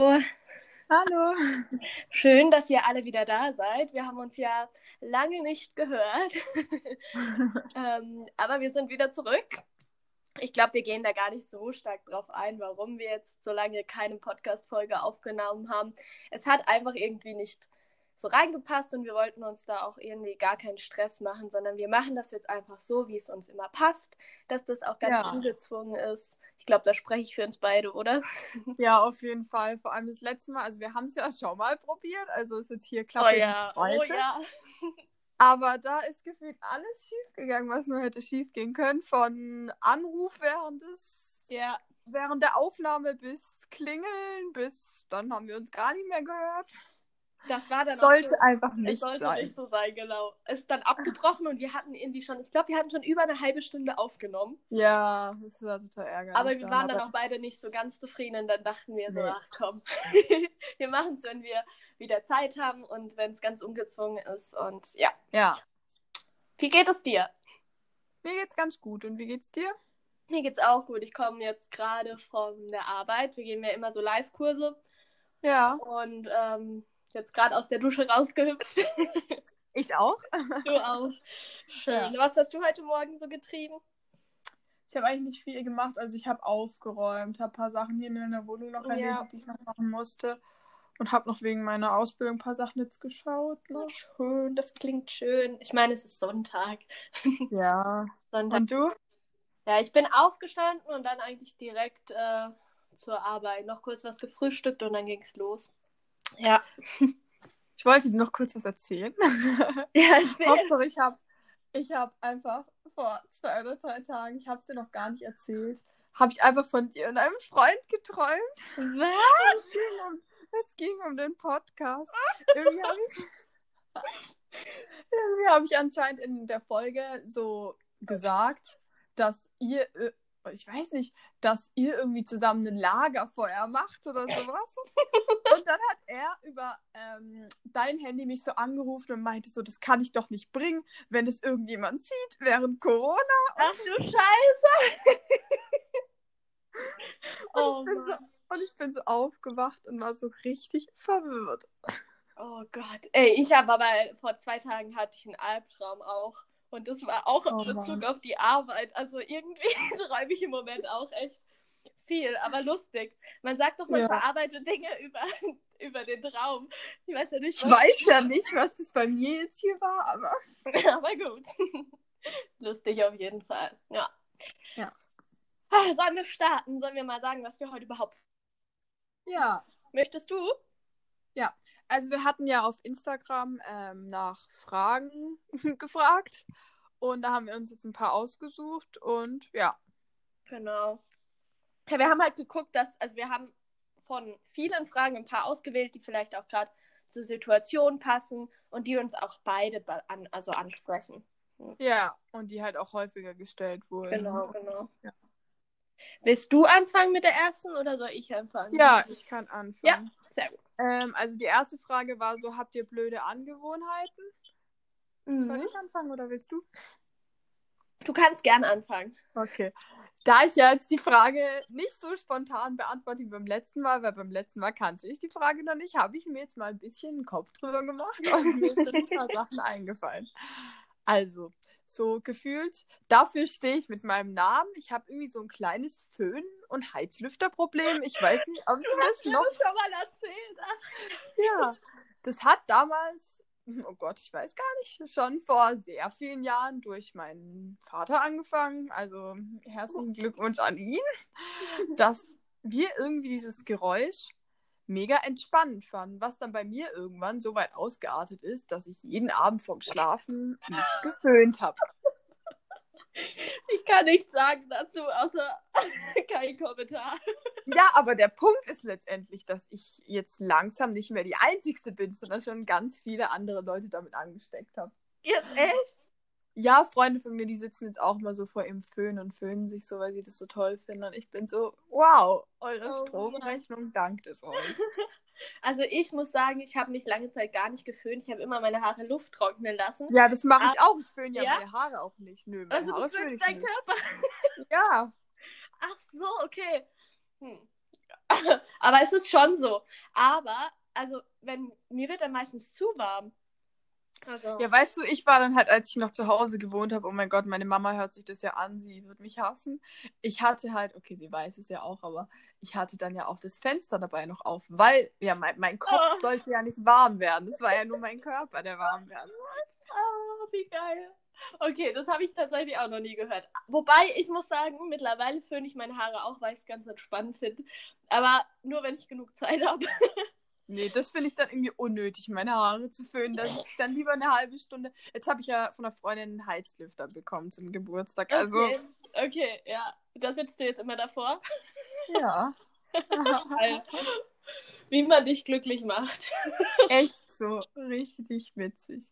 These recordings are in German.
Hallo. Schön, dass ihr alle wieder da seid. Wir haben uns ja lange nicht gehört. ähm, aber wir sind wieder zurück. Ich glaube, wir gehen da gar nicht so stark drauf ein, warum wir jetzt so lange keine Podcast-Folge aufgenommen haben. Es hat einfach irgendwie nicht so reingepasst und wir wollten uns da auch irgendwie gar keinen Stress machen, sondern wir machen das jetzt einfach so, wie es uns immer passt, dass das auch ganz Ja. ungezwungen ist. Ich glaube, da spreche ich für uns beide, oder? Ja, auf jeden Fall. Vor allem das letzte Mal, also wir haben es ja schon mal probiert, also ist jetzt hier Klappe die zweite. oh ja. Aber da ist gefühlt alles schief gegangen, was nur hätte schief gehen können. Von Anruf während des Ja, während der Aufnahme bis Klingeln, bis dann haben wir uns gar nicht mehr gehört. Das war dann auch Sollte so- einfach Es nicht sollte sein. nicht so sein, genau. Es ist dann abgebrochen und wir hatten irgendwie schon, ich glaube, wir hatten schon über eine halbe Stunde aufgenommen. Ja, das war total ärgerlich. Aber wir waren dann aber- auch beide nicht so ganz zufrieden und dann dachten wir so, Nee. ach komm, wir machen es, wenn wir wieder Zeit haben und wenn es ganz ungezwungen ist. Und ja, Ja, wie geht es dir? mir geht's ganz gut. Und wie geht's dir? Mir geht's auch gut. Ich komme jetzt gerade von der Arbeit. Wir geben ja immer so Live-Kurse Ja, und ähm, jetzt gerade aus der Dusche rausgehüpft. ich auch. du auch. Schön. Was hast du heute Morgen so getrieben? Ich habe eigentlich nicht viel gemacht. Also ich habe aufgeräumt, habe ein paar Sachen hier in meiner Wohnung noch Ja. erledigt, die ich noch machen musste. Und habe noch wegen meiner Ausbildung ein paar Sachen jetzt geschaut. Ne? Schön, das klingt schön. Ich meine, es ist Sonntag. Ja. Sonntag. Und du? Ja, ich bin aufgestanden und dann eigentlich direkt äh, zur Arbeit. Noch kurz was gefrühstückt und dann ging's los. Ja. Ich wollte dir noch kurz was erzählen. Ja, erzähl. Hauptsache, ich habe ich hab einfach vor zwei oder drei Tagen, ich habe es dir noch gar nicht erzählt, habe ich einfach von dir und einem Freund geträumt. Was? Es ging um, es ging um den Podcast. Irgendwie habe ich, irgendwie hab ich anscheinend in der Folge so gesagt, dass ihr, äh, ich weiß nicht, dass ihr irgendwie zusammen ein Lagerfeuer macht oder sowas. Und dann hat er über ähm, dein Handy mich so angerufen und meinte so, das kann ich doch nicht bringen, wenn es irgendjemand sieht während Corona. Ach du Scheiße. Und, Oh, ich bin so, und ich bin so aufgewacht und war so richtig verwirrt. oh Gott. Ey, ich habe aber vor zwei Tagen hatte ich einen Albtraum auch. Und das war auch in Oh, Bezug Mann. auf die Arbeit. Also irgendwie träume ich im Moment auch echt viel, aber lustig. Man sagt doch, man Ja. verarbeitet Dinge über, über den Traum. Ich weiß ja nicht, Ich weiß ja nicht, was das bei mir jetzt hier war, aber. Aber gut. Lustig auf jeden Fall. Ja. Ja. Ah, Sollen wir starten? Sollen wir mal sagen, was wir heute überhaupt. Ja. Möchtest du? Also wir hatten ja auf Instagram ähm, nach Fragen gefragt und da haben wir uns jetzt ein paar ausgesucht und ja. Genau. Ja, wir haben halt geguckt, dass, also wir haben von vielen Fragen ein paar ausgewählt, die vielleicht auch gerade zur Situation passen und die uns auch beide be- an, also ansprechen. Ja, und die halt auch häufiger gestellt wurden. Genau, genau. Ja. Willst du anfangen mit der ersten oder soll ich anfangen? Ja, ich kann anfangen. Ja. Sehr gut. Ähm, also die erste Frage war so, habt ihr blöde Angewohnheiten? Soll Mhm. ich anfangen oder willst du? Du kannst gern anfangen. Okay. Da ich ja jetzt die Frage nicht so spontan beantworte wie beim letzten Mal, weil beim letzten Mal kannte ich die Frage noch nicht, habe ich mir jetzt mal ein bisschen einen Kopf drüber gemacht und mir sind ein paar Sachen eingefallen. Also, so gefühlt, dafür stehe ich mit meinem Namen. Ich habe irgendwie so ein kleines Föhn- und Heizlüfterproblem. Ich weiß nicht, ob du das noch das schon mal erzählt. Ach, ja, das hat damals, oh Gott, ich weiß gar nicht, schon vor sehr vielen Jahren durch meinen Vater angefangen. Also herzlichen Glückwunsch an ihn, dass wir irgendwie dieses Geräusch mega entspannend fanden, was dann bei mir irgendwann so weit ausgeartet ist, dass ich jeden Abend vorm Schlafen mich geföhnt habe. Ich kann nichts sagen dazu, außer kein Kommentar. Ja, aber der Punkt ist letztendlich, dass ich jetzt langsam nicht mehr die Einzigste bin, sondern schon ganz viele andere Leute damit angesteckt habe. Jetzt echt? Ja, Freunde von mir, die sitzen jetzt auch mal so vor ihrem Föhn und föhnen sich so, weil sie das so toll finden. Und ich bin so, wow, eure Oh, Stromrechnung dankt es euch. Also ich muss sagen, ich habe mich lange Zeit gar nicht geföhnt. Ich habe immer meine Haare Luft trocknen lassen. Ja, das mache ich auch. Ich föhne ja, Ja? meine Haare auch nicht. Nö, meine also Haare das föhne ist ich dein nicht. Körper. Ja, Ach so, okay. Hm. Aber es ist schon so. Aber, also, wenn mir wird dann meistens zu warm. Also, Ja, weißt du, ich war dann halt, als ich noch zu Hause gewohnt habe, oh mein Gott, meine Mama hört sich das ja an, sie wird mich hassen. Ich hatte halt, okay, sie weiß es ja auch, aber ich hatte dann ja auch das Fenster dabei noch auf, weil ja mein, mein Kopf Oh. sollte ja nicht warm werden. Das war ja nur mein Körper, der warm werden sollte. ah, wie geil. Okay, das habe ich tatsächlich auch noch nie gehört. Wobei, ich muss sagen, mittlerweile föhne ich meine Haare auch, weil ich es ganz entspannt finde. Aber nur, wenn ich genug Zeit habe. Nee, das finde ich dann irgendwie unnötig, meine Haare zu föhnen. Da sitze ich dann lieber eine halbe Stunde. Jetzt habe ich ja von einer Freundin einen Heizlüfter bekommen zum Geburtstag. Also, Okay, okay, ja. Da sitzt du jetzt immer davor. ja. Wie man dich glücklich macht. Echt so. Richtig witzig.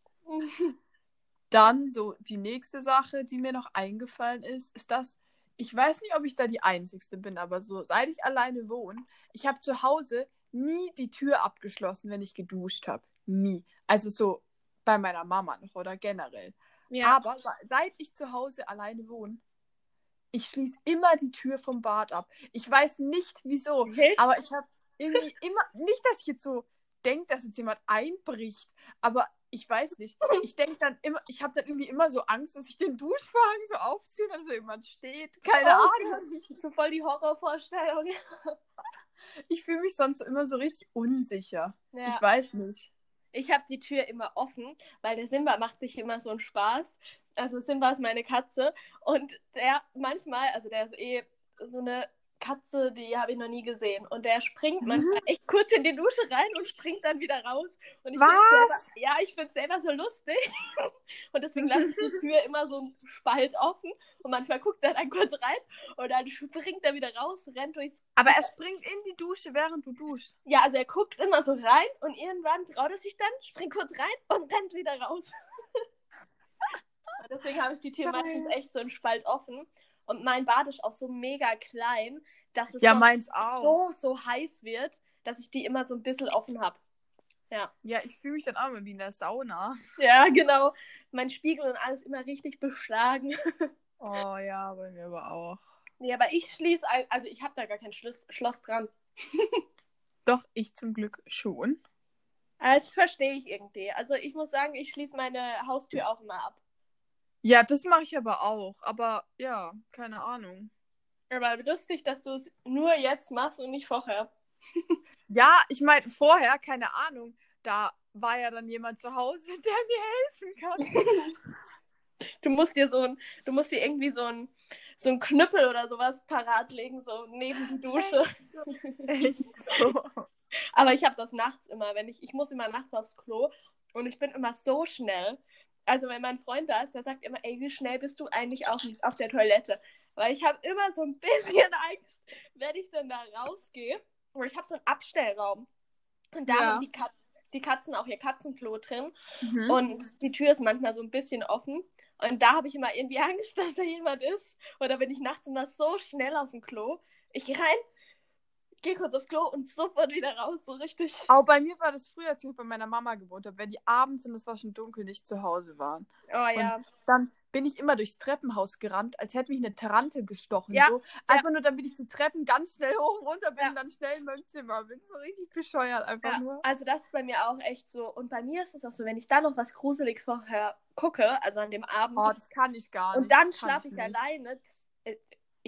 Dann so die nächste Sache, die mir noch eingefallen ist, ist das, ich weiß nicht, ob ich da die Einzigste bin, aber so, seit ich alleine wohne, ich habe zu Hause nie die Tür abgeschlossen, wenn ich geduscht habe. Nie. Also so bei meiner Mama noch oder generell. Ja. Aber se- seit ich zu Hause alleine wohne, ich schließe immer die Tür vom Bad ab. Ich weiß nicht wieso, Okay. aber ich habe irgendwie immer, nicht, dass ich jetzt so denke, dass jetzt jemand einbricht, aber ich weiß nicht. Ich denke dann immer, ich habe dann irgendwie immer so Angst, dass ich den Duschvorhang so aufziehe und dann so jemand steht. Keine Oh Ahnung. So voll die Horrorvorstellung. Ich fühle mich sonst so immer so richtig unsicher. Ja. Ich weiß nicht. Ich habe die Tür immer offen, weil der Simba macht sich immer so einen Spaß. Also Simba ist meine Katze und der manchmal, also der ist eh so eine Katze, die habe ich noch nie gesehen und der springt Mhm. manchmal echt kurz in die Dusche rein und springt dann wieder raus. Und ich Was? Selber, ja, ich finde es selber so lustig und deswegen lasse ich die Tür immer so einen Spalt offen und manchmal guckt er dann kurz rein und dann springt er wieder raus, rennt durchs Aber er springt in die Dusche, während du duschst. ja, also er guckt immer so rein und irgendwann traut er sich dann, springt kurz rein und rennt wieder raus. Deswegen habe ich die Tür Geil. meistens echt so einen Spalt offen. Und mein Bad ist auch so mega klein, dass es Ja, sonst meins auch. so, so heiß wird, dass ich die immer so ein bisschen offen habe. Ja. Ja, ich fühle mich dann auch immer wie in der Sauna. Ja, genau. Mein Spiegel und alles immer richtig beschlagen. Oh ja, bei mir aber auch. Nee, aber ich schließe, also ich habe da gar kein Schloss, Schloss dran. Doch, ich zum Glück schon. Aber Das verstehe ich irgendwie. Also ich muss sagen, ich schließe meine Haustür auch immer ab. Ja, das mache ich aber auch. Aber ja, keine Ahnung. Aber lustig, dass du es nur jetzt machst und nicht vorher. Ja, ich meine, vorher, keine Ahnung, da war ja dann jemand zu Hause, der mir helfen kann. Du musst dir so ein, du musst dir irgendwie so ein, so ein Knüppel oder sowas parat legen, so neben die Dusche. Echt so. Aber ich habe das nachts immer, wenn ich, ich muss immer nachts aufs Klo und ich bin immer so schnell. Also wenn mein Freund da ist, der sagt immer, ey, wie schnell bist du eigentlich auf, auf der Toilette? Weil ich habe immer so ein bisschen Angst, wenn ich dann da rausgehe. Und ich habe so einen Abstellraum. Und da Ja. haben die, Kat die Katzen auch ihr Katzenklo drin. Mhm. Und die Tür ist manchmal so ein bisschen offen. Und da habe ich immer irgendwie Angst, dass da jemand ist. Oder bin ich nachts immer so schnell auf dem Klo. Ich gehe rein, gehe kurz aufs Klo und sofort wieder raus. So richtig. Auch bei mir war das früher, als ich bei meiner Mama gewohnt habe, wenn die abends und es war schon dunkel nicht zu Hause waren. Oh ja. Dann bin ich immer durchs Treppenhaus gerannt, als hätte mich eine Tarantel gestochen. Ja, So. Einfach nur, damit ich die Treppen ganz schnell hoch und runter bin Ja. und dann schnell in meinem Zimmer bin. So richtig bescheuert einfach Ja, nur. also das ist bei mir auch echt so. Und bei mir ist es auch so, wenn ich da noch was Gruseliges vorher gucke, also an dem Abend, Oh, das kann ich gar nicht. und dann schlafe ich, nicht. alleine, das,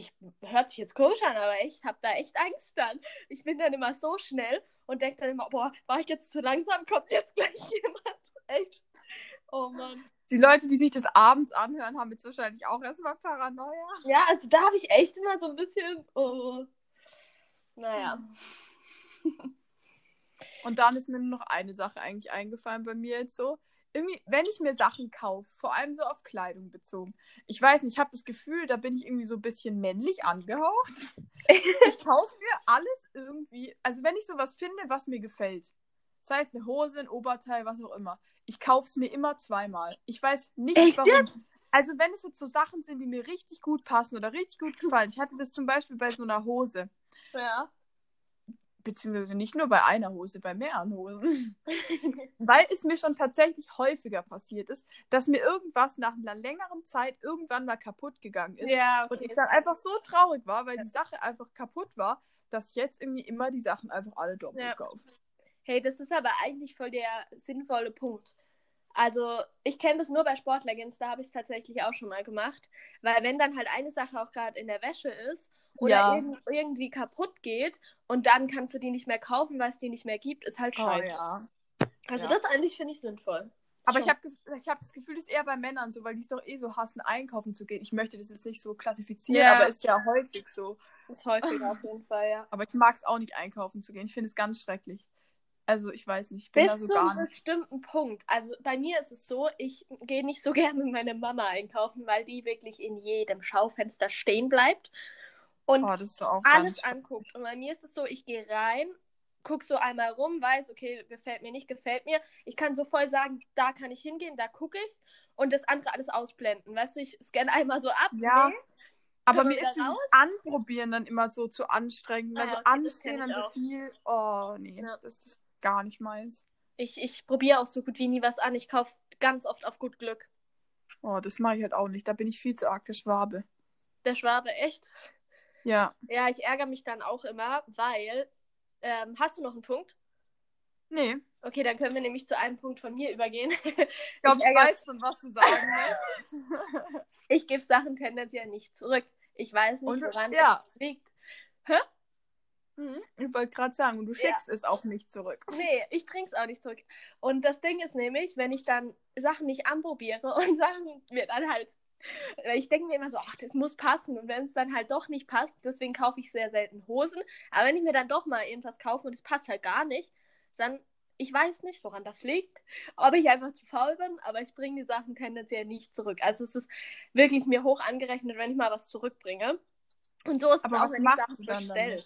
ich hört sich jetzt komisch an, aber ich habe da echt Angst dann. Ich bin dann immer so schnell und denke dann immer, boah, war ich jetzt zu langsam, kommt jetzt gleich jemand. Echt. Oh Mann. Die Leute, die sich das abends anhören, haben jetzt wahrscheinlich auch erstmal Paranoia. Ja, also da habe ich echt immer so ein bisschen, oh. Naja. Und dann ist mir nur noch eine Sache eigentlich eingefallen bei mir jetzt so. Irgendwie, wenn ich mir Sachen kaufe, vor allem so auf Kleidung bezogen. Ich weiß nicht, ich habe das Gefühl, da bin ich irgendwie so ein bisschen männlich angehaucht. ich kaufe mir alles irgendwie, also wenn ich sowas finde, was mir gefällt. Das heißt eine Hose, ein Oberteil, was auch immer. Ich kaufe es mir immer zweimal. Ich weiß nicht, Echt warum. Also wenn es jetzt so Sachen sind, die mir richtig gut passen oder richtig gut gefallen. Ich hatte das zum Beispiel bei so einer Hose. Ja. Beziehungsweise nicht nur bei einer Hose, bei mehreren Hosen. Weil es mir schon tatsächlich häufiger passiert ist, dass mir irgendwas nach einer längeren Zeit irgendwann mal kaputt gegangen ist. Ja, Und okay. ich dann einfach so traurig war, weil die Sache einfach kaputt war, dass ich jetzt irgendwie immer die Sachen einfach alle doppelt Ja. kaufe. Hey, das ist aber eigentlich voll der sinnvolle Punkt. Also, ich kenne das nur bei Sportlegends, da habe ich es tatsächlich auch schon mal gemacht. Weil wenn dann halt eine Sache auch gerade in der Wäsche ist oder Ja. irg irgendwie kaputt geht und dann kannst du die nicht mehr kaufen, weil es die nicht mehr gibt, ist halt Oh, scheiße. ja. Also Ja. das eigentlich finde ich sinnvoll. Aber Schon. ich habe hab das Gefühl, das ist eher bei Männern so, weil die es doch eh so hassen, einkaufen zu gehen. Ich möchte das jetzt nicht so klassifizieren, aber ist ja häufig so. ist häufiger auf jeden Fall, ja. Aber ich mag es auch nicht, einkaufen zu gehen. Ich finde es ganz schrecklich. Also, ich weiß nicht, ich bin Bis da so zu gar einem nicht. bestimmten Punkt. Also bei mir ist es so, ich gehe nicht so gerne mit meiner Mama einkaufen, weil die wirklich in jedem Schaufenster stehen bleibt und Oh, das alles anguckt. Und bei mir ist es so, ich gehe rein, guck so einmal rum, weiß, okay, gefällt mir nicht, gefällt mir. Ich kann so voll sagen, da kann ich hingehen, da gucke ich und das andere alles ausblenden. Weißt du, ich scanne einmal so ab. Ja. nee, Aber mir ist dieses Anprobieren dann immer so zu anstrengend. Ah, Also ja, okay, das anstehen dann so viel. Oh, nee, Ja. das ist gar nicht meins. Ich, ich probiere auch so gut wie nie was an. Ich kaufe ganz oft auf gut Glück. Oh, das mache ich halt auch nicht. Da bin ich viel zu arg der Schwabe. Der Schwabe, echt? Ja. Ja, ich ärgere mich dann auch immer, weil. Ähm, hast du noch einen Punkt? Nee. Okay, dann können wir nämlich zu einem Punkt von mir übergehen. Ich glaube, ich, weiß schon, was du sagen willst. Ich gebe Sachen tendenziell nicht zurück. Ich weiß nicht, Und- woran ja. es liegt. Mhm. Ich wollte gerade sagen, du Ja. schickst es auch nicht zurück. Nee, ich bring's auch nicht zurück. Und das Ding ist nämlich, wenn ich dann Sachen nicht anprobiere und Sachen mir dann halt. Ich denke mir immer so, ach, das muss passen. Und wenn es dann halt doch nicht passt, deswegen kaufe ich sehr selten Hosen. Aber wenn ich mir dann doch mal irgendwas kaufe und es passt halt gar nicht, dann, ich weiß nicht, woran das liegt. Ob ich einfach zu faul bin, aber ich bringe die Sachen tendenziell nicht zurück. Also es ist wirklich mir hoch angerechnet, wenn ich mal was zurückbringe. Und so ist Aber es auch, wenn ich Sachen bestelle.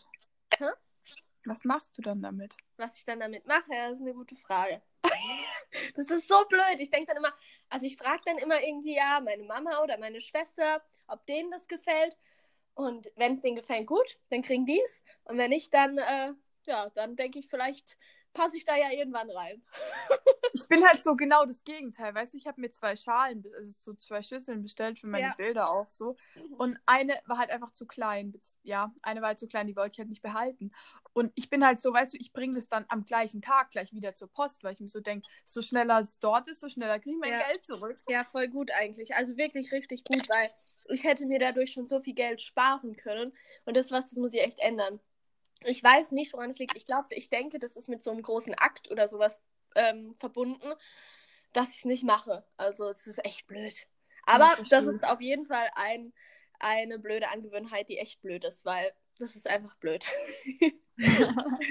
Was machst du dann damit? Was ich dann damit mache, das ist eine gute Frage. das ist so blöd. Ich denke dann immer, also ich frage dann immer irgendwie ja meine Mama oder meine Schwester, ob denen das gefällt. Und wenn es denen gefällt, gut, dann kriegen die es. Und wenn nicht, dann, äh, ja, dann denke ich, vielleicht passe ich da ja irgendwann rein. Ich bin halt so genau das Gegenteil. Weißt du, ich habe mir zwei Schalen, also so zwei Schüsseln bestellt für meine Ja. Bilder auch so. Und eine war halt einfach zu klein. Ja, eine war halt zu klein, die wollte ich halt nicht behalten. Und ich bin halt so, weißt du, ich bringe das dann am gleichen Tag gleich wieder zur Post, weil ich mir so denke, so schneller es dort ist, so schneller kriege ich mein Ja. Geld zurück. Ja, voll gut eigentlich. Also wirklich richtig gut, weil ich hätte mir dadurch schon so viel Geld sparen können. Und das was, das muss ich echt ändern. Ich weiß nicht, woran es liegt. Ich glaube, ich denke, das ist mit so einem großen Akt oder sowas ähm, verbunden, dass ich es nicht mache. Also es ist echt blöd. Aber Ja, das ist auf jeden Fall ein, eine blöde Angewohnheit, die echt blöd ist, weil das ist einfach blöd.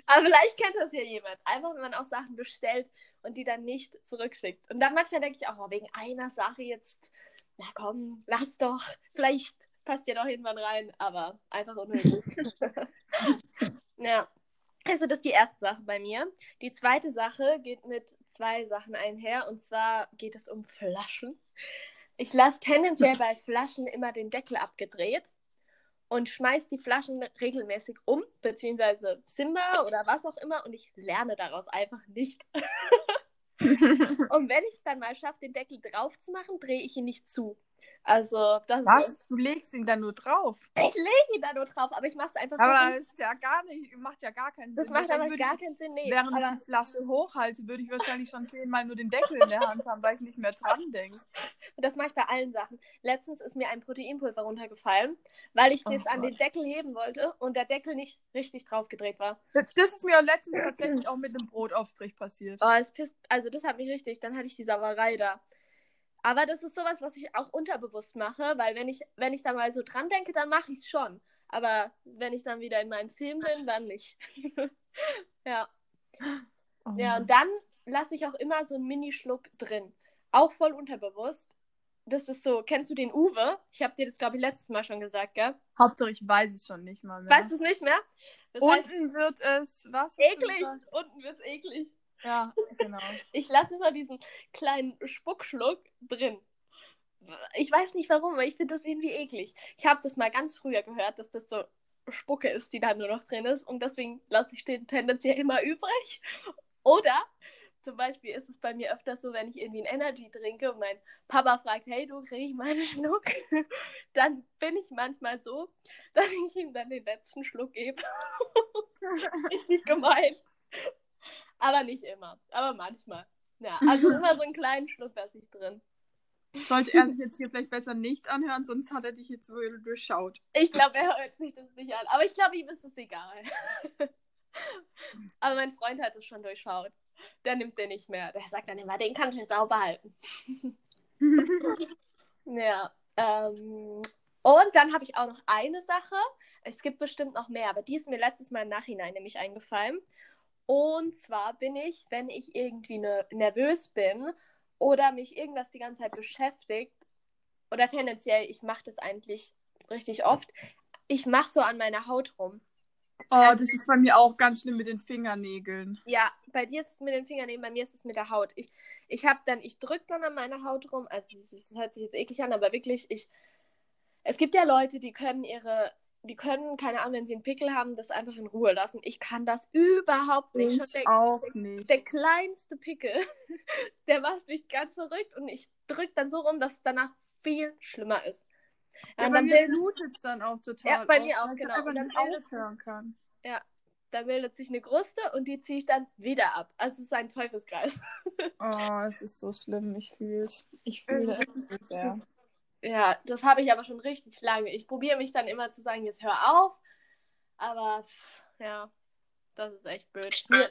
Aber vielleicht kennt das ja jemand. Einfach, wenn man auch Sachen bestellt und die dann nicht zurückschickt. Und dann manchmal denke ich auch, oh, wegen einer Sache jetzt, na komm, lass doch. Vielleicht passt ja doch irgendwann rein, aber einfach unnötig. ja. Also das ist die erste Sache bei mir. Die zweite Sache geht mit zwei Sachen einher. Und zwar geht es um Flaschen. Ich lasse tendenziell bei Flaschen immer den Deckel abgedreht und schmeiß die Flaschen regelmäßig um, beziehungsweise Simba oder was auch immer, und ich lerne daraus einfach nicht. Und wenn ich es dann mal schaffe, den Deckel drauf zu machen, drehe ich ihn nicht zu. Also, das Was? ist. Du legst ihn dann nur drauf. Ich lege ihn da nur drauf, aber ich mache es einfach so. Aber das ist ja gar nicht, macht ja gar keinen das Sinn. macht aber gar keinen Sinn. Nee, ich, Während aber ich die Flasche hochhalte, würde ich wahrscheinlich schon zehnmal nur den Deckel in der Hand haben, weil ich nicht mehr dran denke. das mache ich bei allen Sachen. Letztens ist mir ein Proteinpulver runtergefallen, weil ich Oh das an Gott. den Deckel heben wollte und der Deckel nicht richtig drauf gedreht war. Das ist mir letztens tatsächlich auch mit einem Brotaufstrich passiert. Oh, es pisst, also das hat mich richtig, dann hatte ich die Sauerei da. Aber das ist sowas, was ich auch unterbewusst mache, weil wenn ich, wenn ich da mal so dran denke, dann mache ich es schon. Aber wenn ich dann wieder in meinem Film bin, dann nicht. ja. Oh Ja, und dann lasse ich auch immer so einen Minischluck drin. Auch voll unterbewusst. Das ist so, kennst du den Uwe? Ich habe dir das, glaube ich, letztes Mal schon gesagt, gell? Hauptsache, ich weiß es schon nicht mal mehr. Weißt du es nicht mehr? Das heißt, Unten wird es, was? eklig. Unten wird's eklig. Ja, genau. Ich lasse immer diesen kleinen Spuckschluck drin. Ich weiß nicht warum, aber ich finde das irgendwie eklig. Ich habe das mal ganz früher gehört, dass das so Spucke ist, die da nur noch drin ist. Und deswegen lasse ich den tendenziell immer übrig. Oder zum Beispiel ist es bei mir öfters so, wenn ich irgendwie ein Energy trinke und mein Papa fragt, hey, du krieg ich meinen Schluck, dann bin ich manchmal so, dass ich ihm dann den letzten Schluck gebe. Richtig gemein. Aber nicht immer, aber manchmal. Ja, also immer so einen kleinen Schluck lasse ich drin. Sollte er sich jetzt hier vielleicht besser nicht anhören, sonst hat er dich jetzt wohl durchschaut. Ich glaube, er hört sich das nicht an. Aber ich glaube, ihm ist es egal. Aber mein Freund hat es schon durchschaut. Der nimmt den nicht mehr. Der sagt dann immer, den kann ich jetzt sauber halten. ja. Ähm, und dann habe ich auch noch eine Sache. Es gibt bestimmt noch mehr, aber die ist mir letztes Mal im Nachhinein nämlich eingefallen. Und zwar bin ich, wenn ich irgendwie ne nervös bin oder mich irgendwas die ganze Zeit beschäftigt, oder tendenziell, ich mache das eigentlich richtig oft, ich mache so an meiner Haut rum. Oh, das ist bei mir auch ganz schlimm mit den Fingernägeln. Ja, bei dir ist es mit den Fingernägeln, bei mir ist es mit der Haut. Ich, ich habe dann, ich drücke dann an meiner Haut rum, also das hört sich jetzt eklig an, aber wirklich, ich, es gibt ja Leute, die können ihre, die können, keine Ahnung, wenn sie einen Pickel haben, das einfach in Ruhe lassen. Ich kann das überhaupt nicht. Ich der, auch nicht. Der kleinste Pickel, der macht mich ganz verrückt und ich drücke dann so rum, dass es danach viel schlimmer ist. Ja, ja bei mir blutet es dann auch total. Ja, bei mir auch, auch genau. Und dann aufhören kann. Ja, da bildet sich eine Kruste und die ziehe ich dann wieder ab. Also es ist ein Teufelskreis. oh, es ist so schlimm. Ich fühle es. Ich fühle es sehr. Ja, das habe ich aber schon richtig lange. Ich probiere mich dann immer zu sagen, jetzt hör auf. Aber ja, das ist echt blöd. Mir,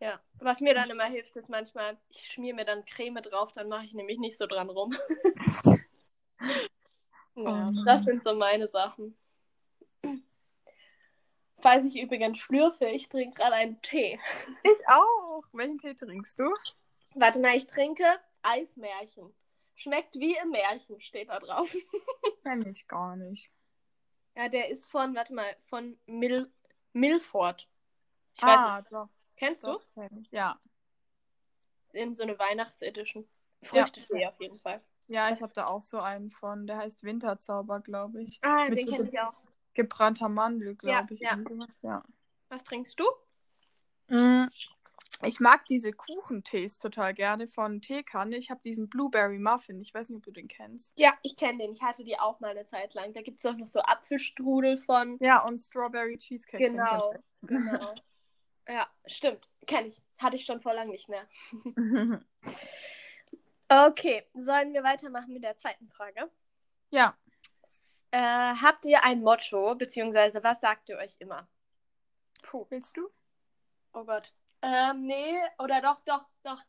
ja, was mir dann immer hilft, ist manchmal, ich schmier mir dann Creme drauf, dann mache ich nämlich nicht so dran rum. ja, oh das sind so meine Sachen. Falls ich übrigens schlürfe, ich trinke gerade einen Tee. Ich auch. Welchen Tee trinkst du? Warte mal, ich trinke Eismärchen. Schmeckt wie im Märchen, steht da drauf. Kenn ich gar nicht. Ja, der ist von, warte mal, von Mil Milford. Ich ah, weiß doch. Kennst doch, du? Ja. In so eine Weihnachtsedition. Früchtetee ja. auf jeden Fall. Ja, ich habe da auch so einen von, der heißt Winterzauber, glaube ich. Ah, Mit den so kenne ich auch. Gebrannter Mandel, glaube ja, ich. Ja. ja. Was trinkst du? Mm, ich mag diese Kuchentees total gerne von Teekanne. Ich habe diesen Blueberry Muffin. Ich weiß nicht, ob du den kennst. Ja, ich kenne den. Ich hatte die auch mal eine Zeit lang. Da gibt es auch noch so Apfelstrudel von. Ja, und Strawberry Cheesecake. Genau, genau. ja, stimmt. Kenne ich. Hatte ich schon vor lang nicht mehr. okay, sollen wir weitermachen mit der zweiten Frage? Ja. Äh, habt ihr ein Motto, beziehungsweise was sagt ihr euch immer? Puh. Willst du? Oh Gott. Ähm, nee, oder doch, doch, doch.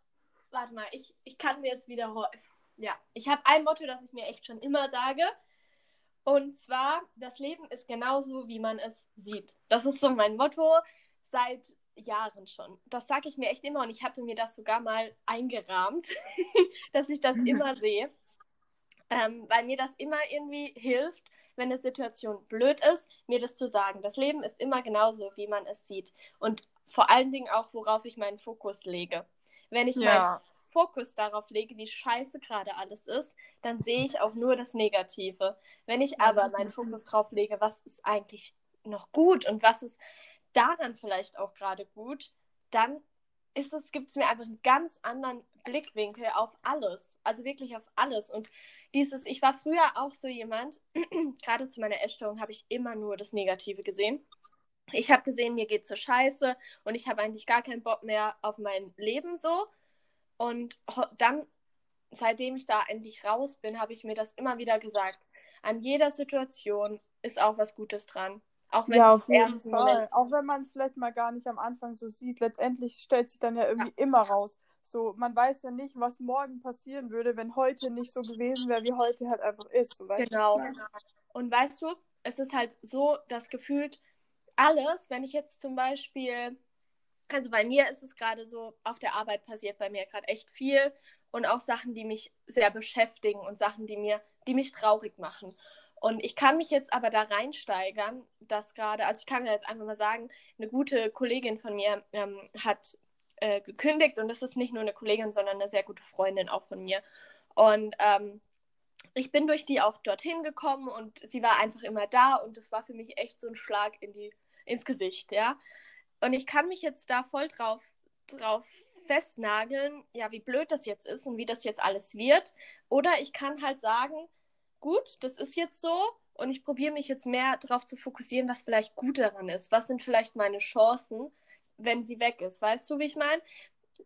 Warte mal, ich, ich kann mir jetzt wiederholen. Ja, ich habe ein Motto, das ich mir echt schon immer sage. Und zwar, das Leben ist genauso, wie man es sieht. Das ist so mein Motto seit Jahren schon. Das sage ich mir echt immer und ich hatte mir das sogar mal eingerahmt, dass ich das immer sehe ähm, weil mir das immer irgendwie hilft, wenn eine Situation blöd ist, mir das zu sagen. Das Leben ist immer genauso, wie man es sieht. Und vor allen Dingen auch, worauf ich meinen Fokus lege. Wenn ich ja. meinen Fokus darauf lege, wie scheiße gerade alles ist, dann sehe ich auch nur das Negative. Wenn ich aber meinen Fokus darauf lege, was ist eigentlich noch gut und was ist daran vielleicht auch gerade gut, dann ist es, gibt es mir einfach einen ganz anderen Blickwinkel auf alles. Also wirklich auf alles. Und dieses, ich war früher auch so jemand, gerade zu meiner Essstörung habe ich immer nur das Negative gesehen. Ich habe gesehen, mir geht so scheiße und ich habe eigentlich gar keinen Bock mehr auf mein Leben so. Und dann, seitdem ich da endlich raus bin, habe ich mir das immer wieder gesagt. An jeder Situation ist auch was Gutes dran. Auch wenn ja, auf jeden Fall. Auch wenn man es vielleicht mal gar nicht am Anfang so sieht, letztendlich stellt sich dann ja irgendwie ja. immer raus. So, man weiß ja nicht, was morgen passieren würde, wenn heute nicht so gewesen wäre, wie heute halt einfach ist. So, genau. Und weißt du, es ist halt so, dass gefühlt alles, wenn ich jetzt zum Beispiel, also bei mir ist es gerade so, auf der Arbeit passiert bei mir gerade echt viel und auch Sachen, die mich sehr beschäftigen und Sachen, die mir, die mich traurig machen. Und ich kann mich jetzt aber da reinsteigern, dass gerade, also ich kann jetzt einfach mal sagen, eine gute Kollegin von mir ähm, hat äh, gekündigt und das ist nicht nur eine Kollegin, sondern eine sehr gute Freundin auch von mir. Und ähm, ich bin durch die auch dorthin gekommen und sie war einfach immer da und das war für mich echt so ein Schlag in die, ins Gesicht, ja. Und ich kann mich jetzt da voll drauf, drauf festnageln, ja, wie blöd das jetzt ist und wie das jetzt alles wird. Oder ich kann halt sagen, gut, das ist jetzt so und ich probiere mich jetzt mehr darauf zu fokussieren, was vielleicht gut daran ist. Was sind vielleicht meine Chancen, wenn sie weg ist? Weißt du, wie ich meine?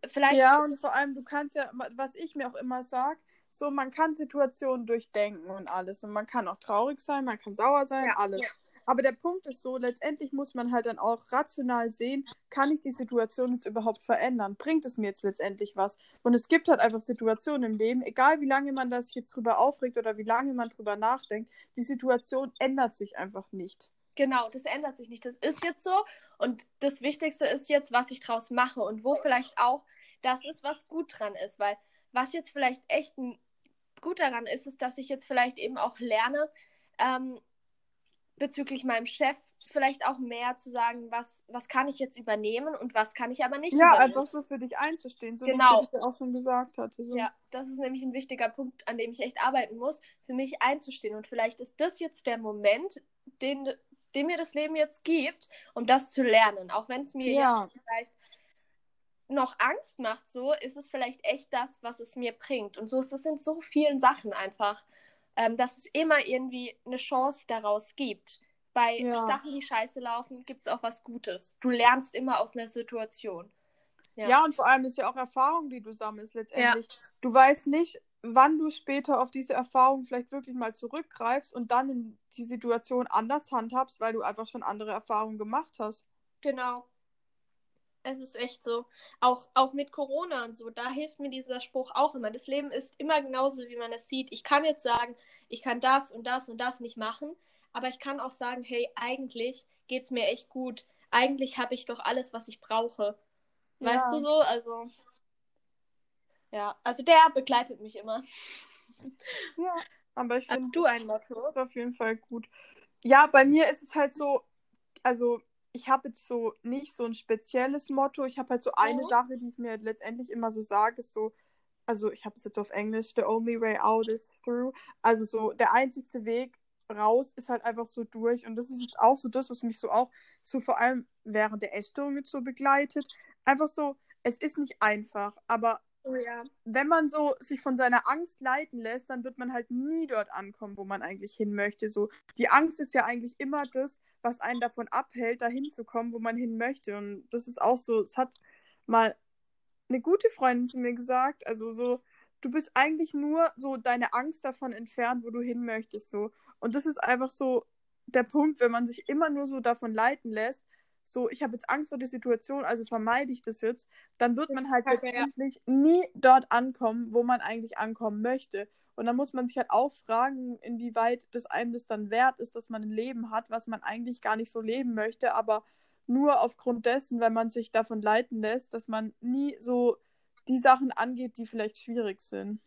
Vielleicht. Ja, und vor allem, du kannst ja, was ich mir auch immer sage, so, man kann Situationen durchdenken und alles. Und man kann auch traurig sein, man kann sauer sein, ja, alles. Ja. Aber der Punkt ist so, letztendlich muss man halt dann auch rational sehen, kann ich die Situation jetzt überhaupt verändern? Bringt es mir jetzt letztendlich was? Und es gibt halt einfach Situationen im Leben, egal wie lange man das jetzt drüber aufregt oder wie lange man drüber nachdenkt, die Situation ändert sich einfach nicht. Genau, das ändert sich nicht. Das ist jetzt so. Und das Wichtigste ist jetzt, was ich draus mache und wo vielleicht auch das ist, was gut dran ist. Weil was jetzt vielleicht echt gut daran ist, ist, dass ich jetzt vielleicht eben auch lerne, ähm, bezüglich meinem Chef vielleicht auch mehr zu sagen, was, was kann ich jetzt übernehmen und was kann ich aber nicht ja, übernehmen. Ja, einfach so für dich einzustehen, so genau. wie ich dir auch schon gesagt hatte. So. Ja, das ist nämlich ein wichtiger Punkt, an dem ich echt arbeiten muss, für mich einzustehen. Und vielleicht ist das jetzt der Moment, den, den mir das Leben jetzt gibt, um das zu lernen. Auch wenn es mir ja. jetzt vielleicht noch Angst macht, so ist es vielleicht echt das, was es mir bringt. Und so ist es in so vielen Sachen einfach ähm, dass es immer irgendwie eine Chance daraus gibt. Bei ja. Sachen, die scheiße laufen, gibt es auch was Gutes. Du lernst immer aus einer Situation. Ja. ja, und vor allem ist ja auch Erfahrung, die du sammelst letztendlich. Ja. Du weißt nicht, wann du später auf diese Erfahrung vielleicht wirklich mal zurückgreifst und dann in die Situation anders handhabst, weil du einfach schon andere Erfahrungen gemacht hast. Genau. Es ist echt so. Auch, auch mit Corona und so, da hilft mir dieser Spruch auch immer. Das Leben ist immer genauso, wie man es sieht. Ich kann jetzt sagen, ich kann das und das und das nicht machen, aber ich kann auch sagen, hey, eigentlich geht es mir echt gut. Eigentlich habe ich doch alles, was ich brauche. Weißt ja. du so? Also. Ja, also der begleitet mich immer. Ja, aber ich finde. du ein Motto? Ist auf jeden Fall gut. Ja, bei mir ist es halt so, also ich habe jetzt so nicht so ein spezielles Motto. Ich habe halt so eine oh. Sache, die ich mir letztendlich immer so sage, ist so, also ich habe es jetzt auf Englisch, the only way out is through. Also so, der einzigste Weg raus ist halt einfach so durch. Und das ist jetzt auch so das, was mich so auch so vor allem während der Essstörung jetzt so begleitet. Einfach so, es ist nicht einfach, aber Oh ja. Wenn man so sich von seiner Angst leiten lässt, dann wird man halt nie dort ankommen, wo man eigentlich hin möchte. So, die Angst ist ja eigentlich immer das, was einen davon abhält, dahin zu kommen, wo man hin möchte. Und das ist auch so, es hat mal eine gute Freundin zu mir gesagt, also so, du bist eigentlich nur so deine Angst davon entfernt, wo du hin möchtest, so. Und das ist einfach so der Punkt, wenn man sich immer nur so davon leiten lässt, so, ich habe jetzt Angst vor der Situation, also vermeide ich das jetzt, dann wird das man halt letztendlich ja. nie dort ankommen, wo man eigentlich ankommen möchte. Und dann muss man sich halt auch fragen, inwieweit das einem das dann wert ist, dass man ein Leben hat, was man eigentlich gar nicht so leben möchte, aber nur aufgrund dessen, wenn man sich davon leiten lässt, dass man nie so die Sachen angeht, die vielleicht schwierig sind.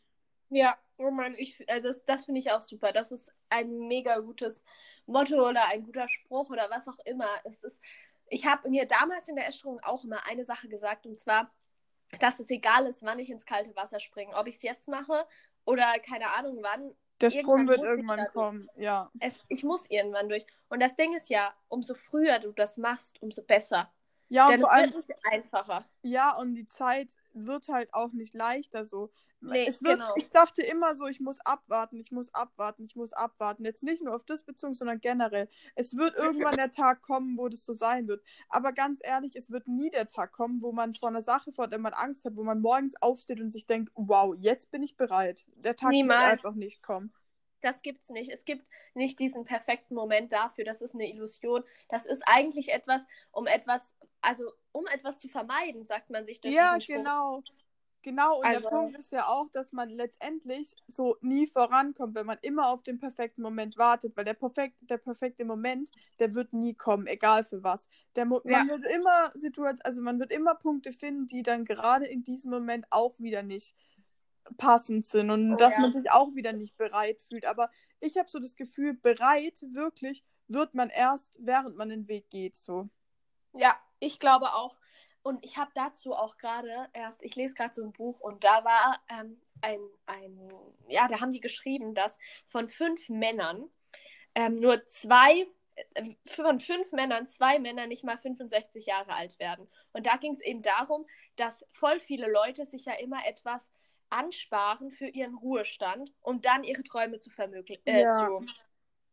Ja, oh Mann, ich, also das, das finde ich auch super. Das ist ein mega gutes Motto oder ein guter Spruch oder was auch immer. Es ist ich habe mir damals in der Essstörung auch immer eine Sache gesagt, und zwar, dass es egal ist, wann ich ins kalte Wasser springe. Ob ich es jetzt mache oder keine Ahnung wann. Der Sprung wird irgendwann kommen, ja. Es, ich muss irgendwann durch. Und das Ding ist ja, umso früher du das machst, umso besser. Ja, Denn vor es allem, einfacher. Ja, und die Zeit wird halt auch nicht leichter so. Nee, es wird, genau. Ich dachte immer so, ich muss abwarten, ich muss abwarten, ich muss abwarten. Jetzt nicht nur auf das bezogen, sondern generell. Es wird irgendwann der Tag kommen, wo das so sein wird. Aber ganz ehrlich, es wird nie der Tag kommen, wo man vor einer Sache, vor der man Angst hat, wo man morgens aufsteht und sich denkt, wow, jetzt bin ich bereit. Der Tag Niemals. wird einfach nicht kommen. Das gibt's nicht. Es gibt nicht diesen perfekten Moment dafür. Das ist eine Illusion. Das ist eigentlich etwas, um etwas, also um etwas zu vermeiden, sagt man sich. Ja, genau. Genau, und also, der Punkt ist ja auch, dass man letztendlich so nie vorankommt, wenn man immer auf den perfekten Moment wartet, weil der, perfekt, der perfekte Moment, der wird nie kommen, egal für was. Der Mo ja. Man wird immer Situation, also man wird immer Punkte finden, die dann gerade in diesem Moment auch wieder nicht passend sind und oh, dass ja. man sich auch wieder nicht bereit fühlt. Aber ich habe so das Gefühl, bereit wirklich wird man erst, während man den Weg geht, so. Ja, ich glaube auch. Und ich habe dazu auch gerade erst, ich lese gerade so ein Buch und da war ähm, ein, ein, ja, da haben die geschrieben, dass von fünf Männern ähm, nur zwei äh, von fünf Männern zwei Männer nicht mal 65 Jahre alt werden. Und da ging es eben darum, dass voll viele Leute sich ja immer etwas ansparen für ihren Ruhestand, um dann ihre Träume zu, äh, ja. zu,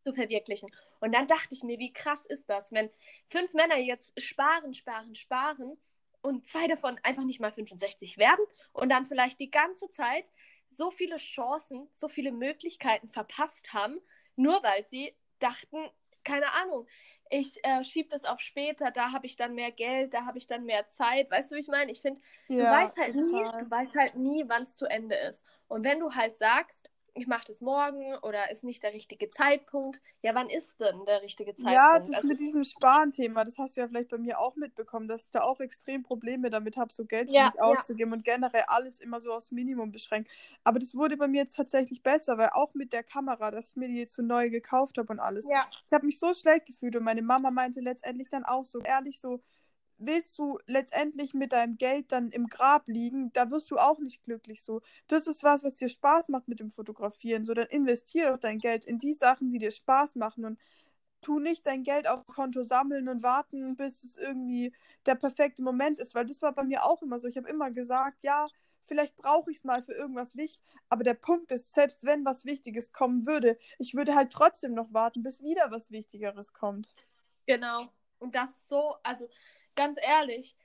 zu verwirklichen. Und dann dachte ich mir, wie krass ist das, wenn fünf Männer jetzt sparen, sparen, sparen und zwei davon einfach nicht mal 65 werden und dann vielleicht die ganze Zeit so viele Chancen, so viele Möglichkeiten verpasst haben, nur weil sie dachten, keine Ahnung, ich äh, schiebe das auf später, da habe ich dann mehr Geld, da habe ich dann mehr Zeit. Weißt du, wie ich meine? Ich finde, ja, du weißt halt total. nie, du weißt halt nie, wann es zu Ende ist. Und wenn du halt sagst, ich mache das morgen oder ist nicht der richtige Zeitpunkt. Ja, wann ist denn der richtige Zeitpunkt? Ja, das also, mit diesem Sparen-Thema, das hast du ja vielleicht bei mir auch mitbekommen, dass ich da auch extrem Probleme damit habe, so Geld für ja, mich auszugeben ja. und generell alles immer so aufs Minimum beschränkt. Aber das wurde bei mir jetzt tatsächlich besser, weil auch mit der Kamera, dass ich mir die jetzt so neu gekauft habe und alles. Ja. Ich habe mich so schlecht gefühlt und meine Mama meinte letztendlich dann auch so, ehrlich so, willst du letztendlich mit deinem Geld dann im Grab liegen, da wirst du auch nicht glücklich so. Das ist was, was dir Spaß macht mit dem Fotografieren. So, dann investier doch dein Geld in die Sachen, die dir Spaß machen und tu nicht dein Geld aufs Konto sammeln und warten, bis es irgendwie der perfekte Moment ist, weil das war bei mir auch immer so. Ich habe immer gesagt, ja, vielleicht brauche ich es mal für irgendwas wichtig, aber der Punkt ist, selbst wenn was Wichtiges kommen würde, ich würde halt trotzdem noch warten, bis wieder was Wichtigeres kommt. Genau. Und das so, also ganz ehrlich,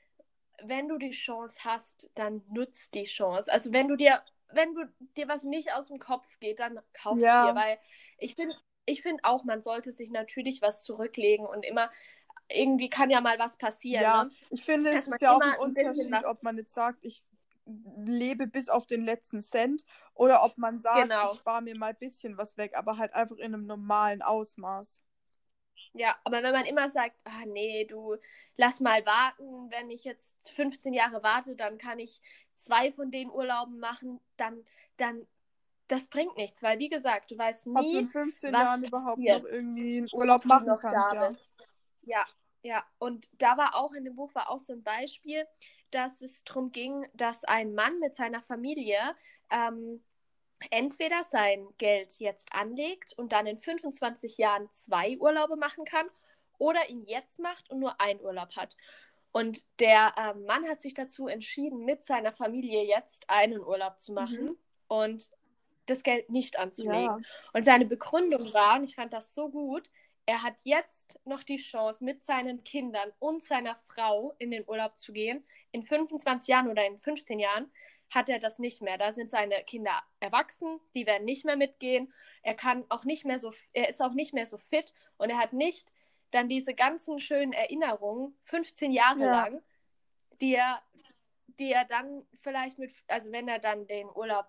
wenn du die Chance hast, dann nutzt die Chance. Also wenn du dir, wenn du dir was nicht aus dem Kopf geht, dann kauf ja. dir, weil ich finde, ich finde auch, man sollte sich natürlich was zurücklegen und immer irgendwie kann ja mal was passieren. Ja, ne? ich finde, Dass es ist ja auch ein Unterschied, ein ob man jetzt sagt, ich lebe bis auf den letzten Cent oder ob man sagt, genau. ich spare mir mal ein bisschen was weg, aber halt einfach in einem normalen Ausmaß. Ja, aber wenn man immer sagt, ah nee, du lass mal warten, wenn ich jetzt 15 Jahre warte, dann kann ich zwei von den Urlauben machen, dann, dann, das bringt nichts, weil wie gesagt, du weißt nie, Ob du in 15 was Jahren überhaupt noch irgendwie einen Urlaub machen kannst. Ja. ja, ja. Und da war auch in dem Buch war auch so ein Beispiel, dass es darum ging, dass ein Mann mit seiner Familie ähm, entweder sein Geld jetzt anlegt und dann in 25 Jahren zwei Urlaube machen kann oder ihn jetzt macht und nur einen Urlaub hat. Und der äh, Mann hat sich dazu entschieden, mit seiner Familie jetzt einen Urlaub zu machen mhm. und das Geld nicht anzulegen. Ja. Und seine Begründung war, und ich fand das so gut, er hat jetzt noch die Chance, mit seinen Kindern und seiner Frau in den Urlaub zu gehen, in 25 Jahren oder in 15 Jahren, hat er das nicht mehr. Da sind seine Kinder erwachsen, die werden nicht mehr mitgehen. Er kann auch nicht mehr so, er ist auch nicht mehr so fit und er hat nicht dann diese ganzen schönen Erinnerungen 15 Jahre ja. lang, die er, die er dann vielleicht mit, also wenn er dann den Urlaub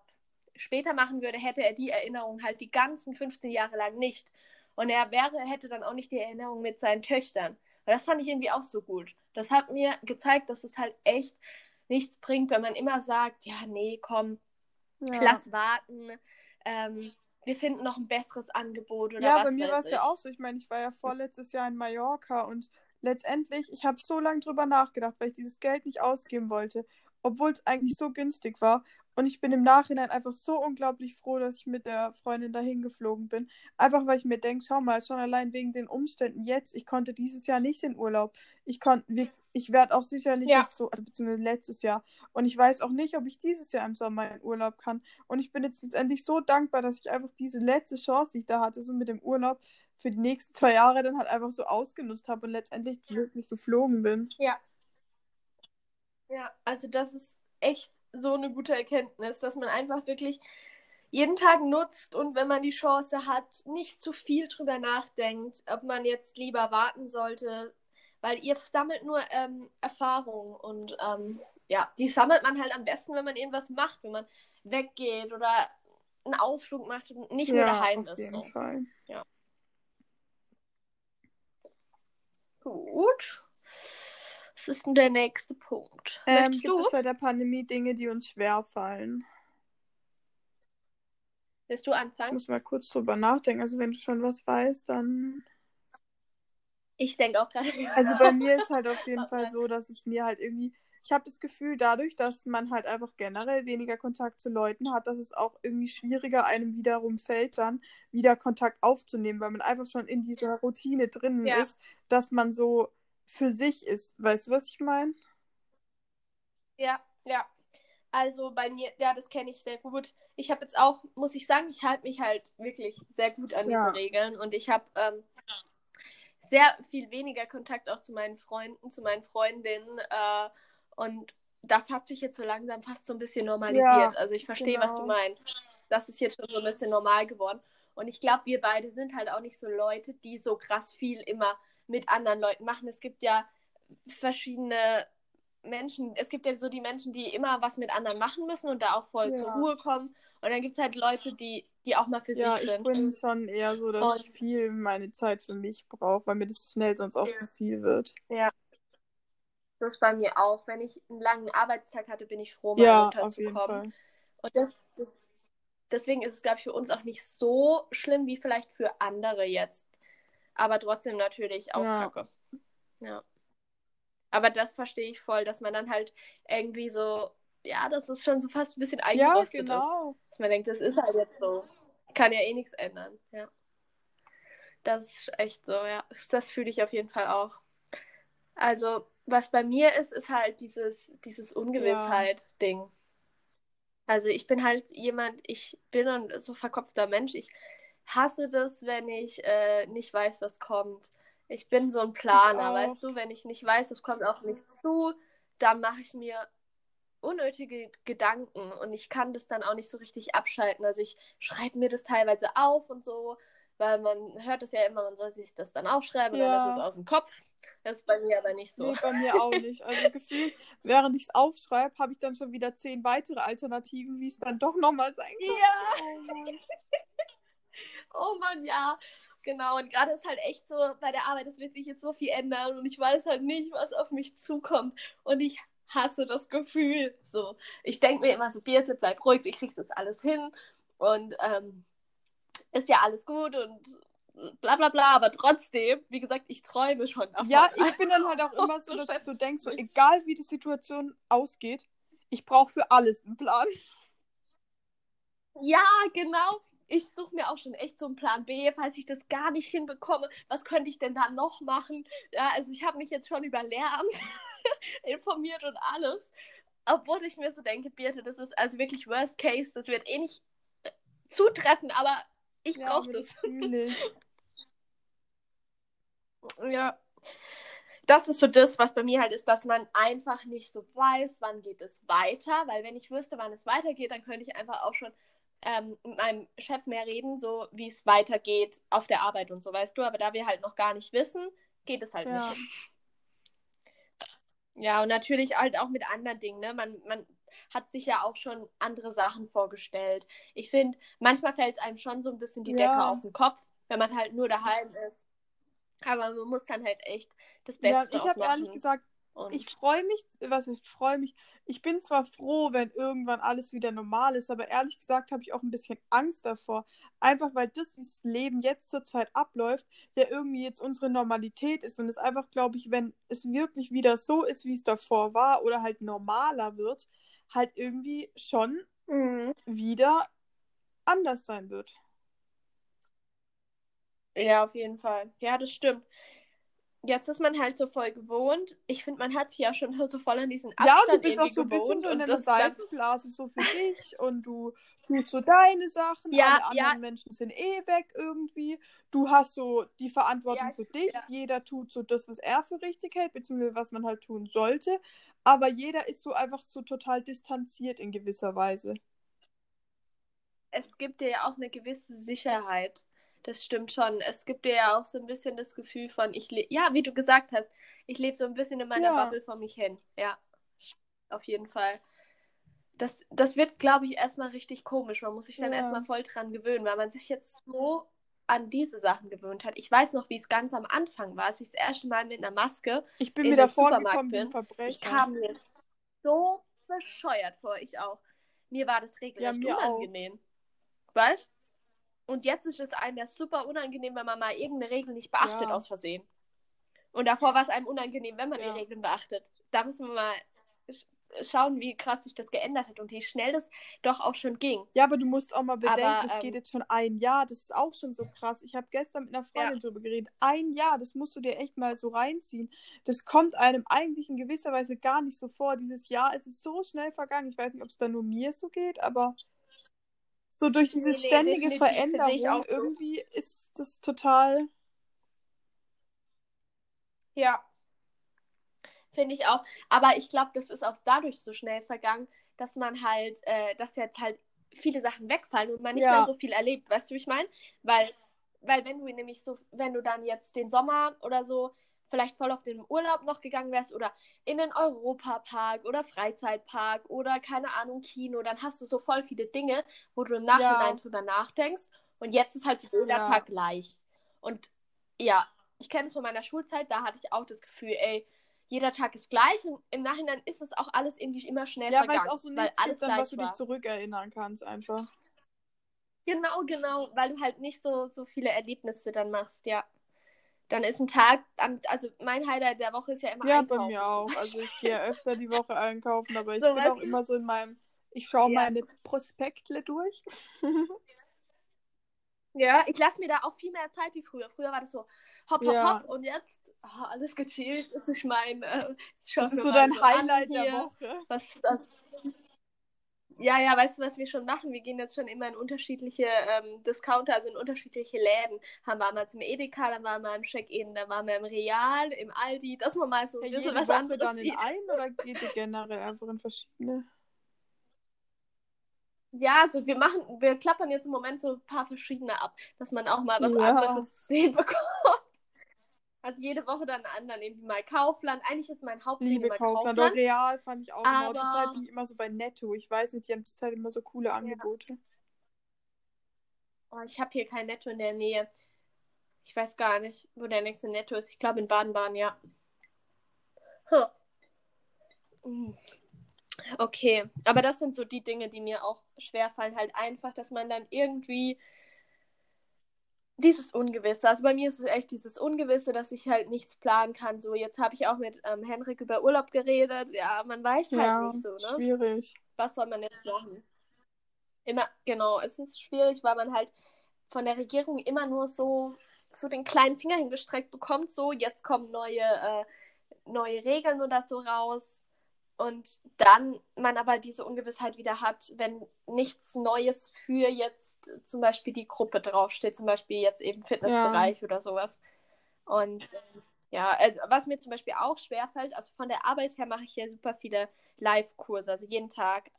später machen würde, hätte er die Erinnerung halt die ganzen 15 Jahre lang nicht. Und er wäre, hätte dann auch nicht die Erinnerung mit seinen Töchtern. Und das fand ich irgendwie auch so gut. Das hat mir gezeigt, dass es halt echt nichts bringt, wenn man immer sagt, ja, nee, komm, ja. lass warten. Ähm, wir finden noch ein besseres Angebot oder ja, was. Ja, bei mir war es ja auch so. Ich meine, ich war ja vorletztes Jahr in Mallorca und letztendlich, ich habe so lange drüber nachgedacht, weil ich dieses Geld nicht ausgeben wollte, obwohl es eigentlich so günstig war. Und ich bin im Nachhinein einfach so unglaublich froh, dass ich mit der Freundin dahin geflogen bin. Einfach weil ich mir denke, schau mal, schon allein wegen den Umständen jetzt, ich konnte dieses Jahr nicht in Urlaub. Ich konnte, ich werde auch sicherlich ja. jetzt so, also beziehungsweise letztes Jahr. Und ich weiß auch nicht, ob ich dieses Jahr im Sommer in Urlaub kann. Und ich bin jetzt letztendlich so dankbar, dass ich einfach diese letzte Chance, die ich da hatte, so mit dem Urlaub für die nächsten zwei Jahre dann halt einfach so ausgenutzt habe und letztendlich wirklich geflogen bin. Ja. Ja, also das ist echt so eine gute Erkenntnis, dass man einfach wirklich jeden Tag nutzt und wenn man die Chance hat, nicht zu viel drüber nachdenkt, ob man jetzt lieber warten sollte, weil ihr sammelt nur ähm, Erfahrung und ähm, ja, die sammelt man halt am besten, wenn man irgendwas macht, wenn man weggeht oder einen Ausflug macht und nicht ja, nur daheim auf ist. Jeden so. Fall. Ja. Gut. Was ist denn der nächste Punkt? Ähm, gibt du? es bei der Pandemie Dinge, die uns schwer fallen? Willst du anfangen? Ich muss mal kurz drüber nachdenken. Also wenn du schon was weißt, dann. Ich denke auch gerade. Also bei mir ist halt auf jeden Fall so, dass es mir halt irgendwie ich habe das Gefühl, dadurch, dass man halt einfach generell weniger Kontakt zu Leuten hat, dass es auch irgendwie schwieriger einem wiederum fällt, dann wieder Kontakt aufzunehmen, weil man einfach schon in dieser Routine drin Ja. ist, dass man so für sich ist. Weißt du, was ich meine? Ja, ja. Also bei mir, ja, das kenne ich sehr gut. Ich habe jetzt auch, muss ich sagen, ich halte mich halt wirklich sehr gut an Ja. diese Regeln und ich habe ähm, sehr viel weniger Kontakt auch zu meinen Freunden, zu meinen Freundinnen äh, und das hat sich jetzt so langsam fast so ein bisschen normalisiert. Ja, also ich verstehe, was du genau. meinst. Das ist jetzt schon so ein bisschen normal geworden. Und ich glaube, wir beide sind halt auch nicht so Leute, die so krass viel immer mit anderen Leuten machen. Es gibt ja verschiedene Menschen, es gibt ja so die Menschen, die immer was mit anderen machen müssen und da auch voll Ja. zur Ruhe kommen. Und dann gibt es halt Leute, die, die auch mal für Ja, sich ich sind. bin schon eher so, dass Und- ich viel meine Zeit für mich brauche, weil mir das schnell sonst auch Ja. zu viel wird. Das ist bei mir auch. Wenn ich einen langen Arbeitstag hatte, bin ich froh, mal Ja, runterzukommen. Und das, das, deswegen ist es, glaube ich, für uns auch nicht so schlimm wie vielleicht für andere jetzt. Aber trotzdem natürlich auch Ja. kacke. Ja. Aber das verstehe ich voll, dass man dann halt irgendwie so, ja, das ist schon so fast ein bisschen Ja, eingerostet ist. genau. Dass man denkt, das ist halt jetzt so. Kann ja eh nichts ändern. Ja. Das ist echt so, ja. Das fühle ich auf jeden Fall auch. Also, was bei mir ist, ist halt dieses, dieses Ungewissheit-Ding. Also, ich bin halt jemand, ich bin ein so verkopfter Mensch. Ich hasse das, wenn ich äh, nicht weiß, was kommt. Ich bin so ein Planer, weißt du? Wenn ich nicht weiß, was kommt auf mich zu, dann mache ich mir unnötige Gedanken und ich kann das dann auch nicht so richtig abschalten. Also ich schreibe mir das teilweise auf und so, weil man hört es ja immer, man soll sich das dann aufschreiben Ja. dann ist es aus dem Kopf. Das ist bei mir aber nicht so. Nee, bei mir auch nicht. Also gefühlt, während ich es aufschreibe, habe ich dann schon wieder zehn weitere Alternativen, wie es dann doch nochmal sein könnte. Ja. Oh Mann. Ja. Genau, und gerade ist halt echt so bei der Arbeit, es wird sich jetzt so viel ändern und ich weiß halt nicht, was auf mich zukommt. Und ich hasse das Gefühl. So, ich denke mir immer so, Birte, bleib ruhig, du kriegst das alles hin und ähm, ist ja alles gut und bla bla bla, aber trotzdem, wie gesagt, ich träume schon davon. Ja, ich bin dann halt auch immer so, dass so denke, so, egal wie die Situation ausgeht, ich brauche für alles einen Plan. Ja, genau. Ich suche mir auch schon echt so einen Plan B, falls ich das gar nicht hinbekomme. Was könnte ich denn da noch machen? Ja, also ich habe mich jetzt schon über Lehramt informiert und alles. Obwohl ich mir so denke, Birte, das ist also wirklich Worst Case. Das wird eh nicht äh, zutreffen, aber ich Ja, brauche das. Ja. Das ist so das, was bei mir halt ist, dass man einfach nicht so weiß, wann geht es weiter. Weil wenn ich wüsste, wann es weitergeht, dann könnte ich einfach auch schon ähm, mit meinem Chef mehr reden, so wie es weitergeht auf der Arbeit und so, weißt du. Aber da wir halt noch gar nicht wissen, geht es halt Ja. nicht. Ja, und natürlich halt auch mit anderen Dingen, ne? Man, man hat sich ja auch schon andere Sachen vorgestellt. Ich finde, manchmal fällt einem schon so ein bisschen die Ja. Decke auf den Kopf, wenn man halt nur daheim ist. Aber man muss dann halt echt das Ja, Beste ich draus habe ehrlich gesagt, Und ich freue mich, was heißt freue mich? Ich bin zwar froh, wenn irgendwann alles wieder normal ist, aber ehrlich gesagt habe ich auch ein bisschen Angst davor. Einfach weil das, wie das Leben jetzt zurzeit abläuft, ja irgendwie jetzt unsere Normalität ist und es einfach, glaube ich, wenn es wirklich wieder so ist, wie es davor war oder halt normaler wird, halt irgendwie schon Mhm. wieder anders sein wird. Ja, auf jeden Fall. Ja, das stimmt. Jetzt ist man halt so voll gewohnt. Ich finde, man hat sich ja schon so, so voll an diesen Ja, Abstand du bist auch so ein bisschen gewohnt so in deiner dann, Seifenblase so für dich und du tust so deine Sachen, Ja, alle ja. anderen Menschen sind eh weg irgendwie. Du hast so die Verantwortung Ja, für dich, ja. jeder tut so das, was er für richtig hält, beziehungsweise was man halt tun sollte, aber jeder ist so einfach so total distanziert in gewisser Weise. es gibt dir ja auch eine gewisse Sicherheit. Das stimmt schon. Es gibt dir ja auch so ein bisschen das Gefühl von, ich lebe, ja, wie du gesagt hast, ich lebe so ein bisschen in meiner Ja. Bubble vor mich hin. Ja, auf jeden Fall. Das, das wird, glaube ich, erstmal richtig komisch. Man muss sich dann Ja. erstmal voll dran gewöhnen, weil man sich jetzt so an diese Sachen gewöhnt hat. Ich weiß noch, wie es ganz am Anfang war, als ich das erste Mal mit einer Maske, Ich bin In mir den davor Supermarkt gekommen bin, Verbrecher. ich kam mir so bescheuert vor, ich auch. Mir war das regelrecht auch. unangenehm. Weißt? Und jetzt ist es einem ja super unangenehm, wenn man mal irgendeine Regel nicht beachtet Ja. aus Versehen. Und davor war es einem unangenehm, wenn man Ja. die Regeln beachtet. Da müssen wir mal schauen, wie krass sich das geändert hat und wie schnell das doch auch schon ging. Ja, aber du musst auch mal bedenken, Aber, es ähm, geht jetzt schon ein Jahr. Das ist auch schon so krass. Ich habe gestern mit einer Freundin drüber geredet. Ein Jahr, das musst du dir echt mal so reinziehen. Das kommt einem eigentlich in gewisser Weise gar nicht so vor. Dieses Jahr es ist so schnell vergangen. Ich weiß nicht, ob es da nur mir so geht, aber so durch diese Nee, nee, ständige Veränderung irgendwie ist das total. Ja. Finde ich auch. Aber ich glaube, das ist auch dadurch so schnell vergangen, dass man halt, äh, dass jetzt halt viele Sachen wegfallen und man nicht Ja. mehr so viel erlebt. Weißt du, wie ich meine? Weil, weil wenn du nämlich so, wenn du dann jetzt den Sommer oder so vielleicht voll auf den Urlaub noch gegangen wärst oder in den Europapark oder Freizeitpark oder keine Ahnung, Kino, dann hast du so voll viele Dinge, wo du im Nachhinein drüber nachdenkst. Und jetzt ist halt so jeder Ja. Tag gleich. Und ja, ich kenne es von meiner Schulzeit, da hatte ich auch das Gefühl, ey, jeder Tag ist gleich und im Nachhinein ist es auch alles irgendwie immer schnell Ja, weil vergangen. es auch so weil nichts alles gibt, an was du dich zurückerinnern kannst, einfach. Genau, genau, weil du halt nicht so, so viele Erlebnisse dann machst, ja. Dann ist ein Tag, also mein Highlight der Woche ist ja immer Ja, bei einkaufen. mir zum auch. Beispiel. Also ich gehe ja öfter die Woche einkaufen, aber ich So, bin auch du? immer so in meinem, ich schaue Ja. meine Prospektle durch. Ja, ich lasse mir da auch viel mehr Zeit wie früher. Früher war das so hopp, hopp, Ja. hopp und jetzt oh, alles gechillt. Das ist mein, äh, ich Das ist mir so dein Highlight der hier. Woche. Was ist das? Ja, ja, weißt du, was wir schon machen? Wir gehen jetzt schon immer in unterschiedliche ähm, Discounter, also in unterschiedliche Läden. Haben wir mal zum Edeka, dann waren wir im Check-In, dann waren wir im Real, im Aldi, dass man mal so ein Ja, bisschen jede was Woche anderes dann in sieht. einen oder geht ihr generell einfach in verschiedene? Ja, also wir machen, wir klappern jetzt im Moment so ein paar verschiedene ab, dass man auch mal was Ja. anderes zu sehen bekommt. Also jede Woche dann einen anderen, irgendwie mal Kaufland. Eigentlich ist mein Hauptding Liebe immer Kaufland. Kaufland. Real fand ich auch immer. Aber- Zur Zeit bin ich immer so bei Netto. Ich weiß nicht, die haben zur Zeit immer so coole Angebote. Oh, ich habe hier kein Netto in der Nähe. Ich weiß gar nicht, wo der nächste Netto ist. Ich glaube in Baden-Baden, ja. Huh. Okay, aber das sind so die Dinge, die mir auch schwerfallen. Halt einfach, dass man dann irgendwie dieses Ungewisse, also bei mir ist es echt dieses Ungewisse, dass ich halt nichts planen kann. So, jetzt habe ich auch mit ähm, Henrik über Urlaub geredet. Ja, man weiß halt Ja, nicht so, ne? schwierig. was soll man jetzt machen? Immer, genau, es ist schwierig, weil man halt von der Regierung immer nur so, so den kleinen Finger hingestreckt bekommt, so jetzt kommen neue, äh, neue Regeln oder so raus. Und dann man aber diese Ungewissheit wieder hat, wenn nichts Neues für jetzt zum Beispiel die Gruppe draufsteht, zum Beispiel jetzt eben Fitnessbereich oder sowas. Und ja, also was mir zum Beispiel auch schwerfällt, also von der Arbeit her mache ich hier super viele Live-Kurse. Also jeden Tag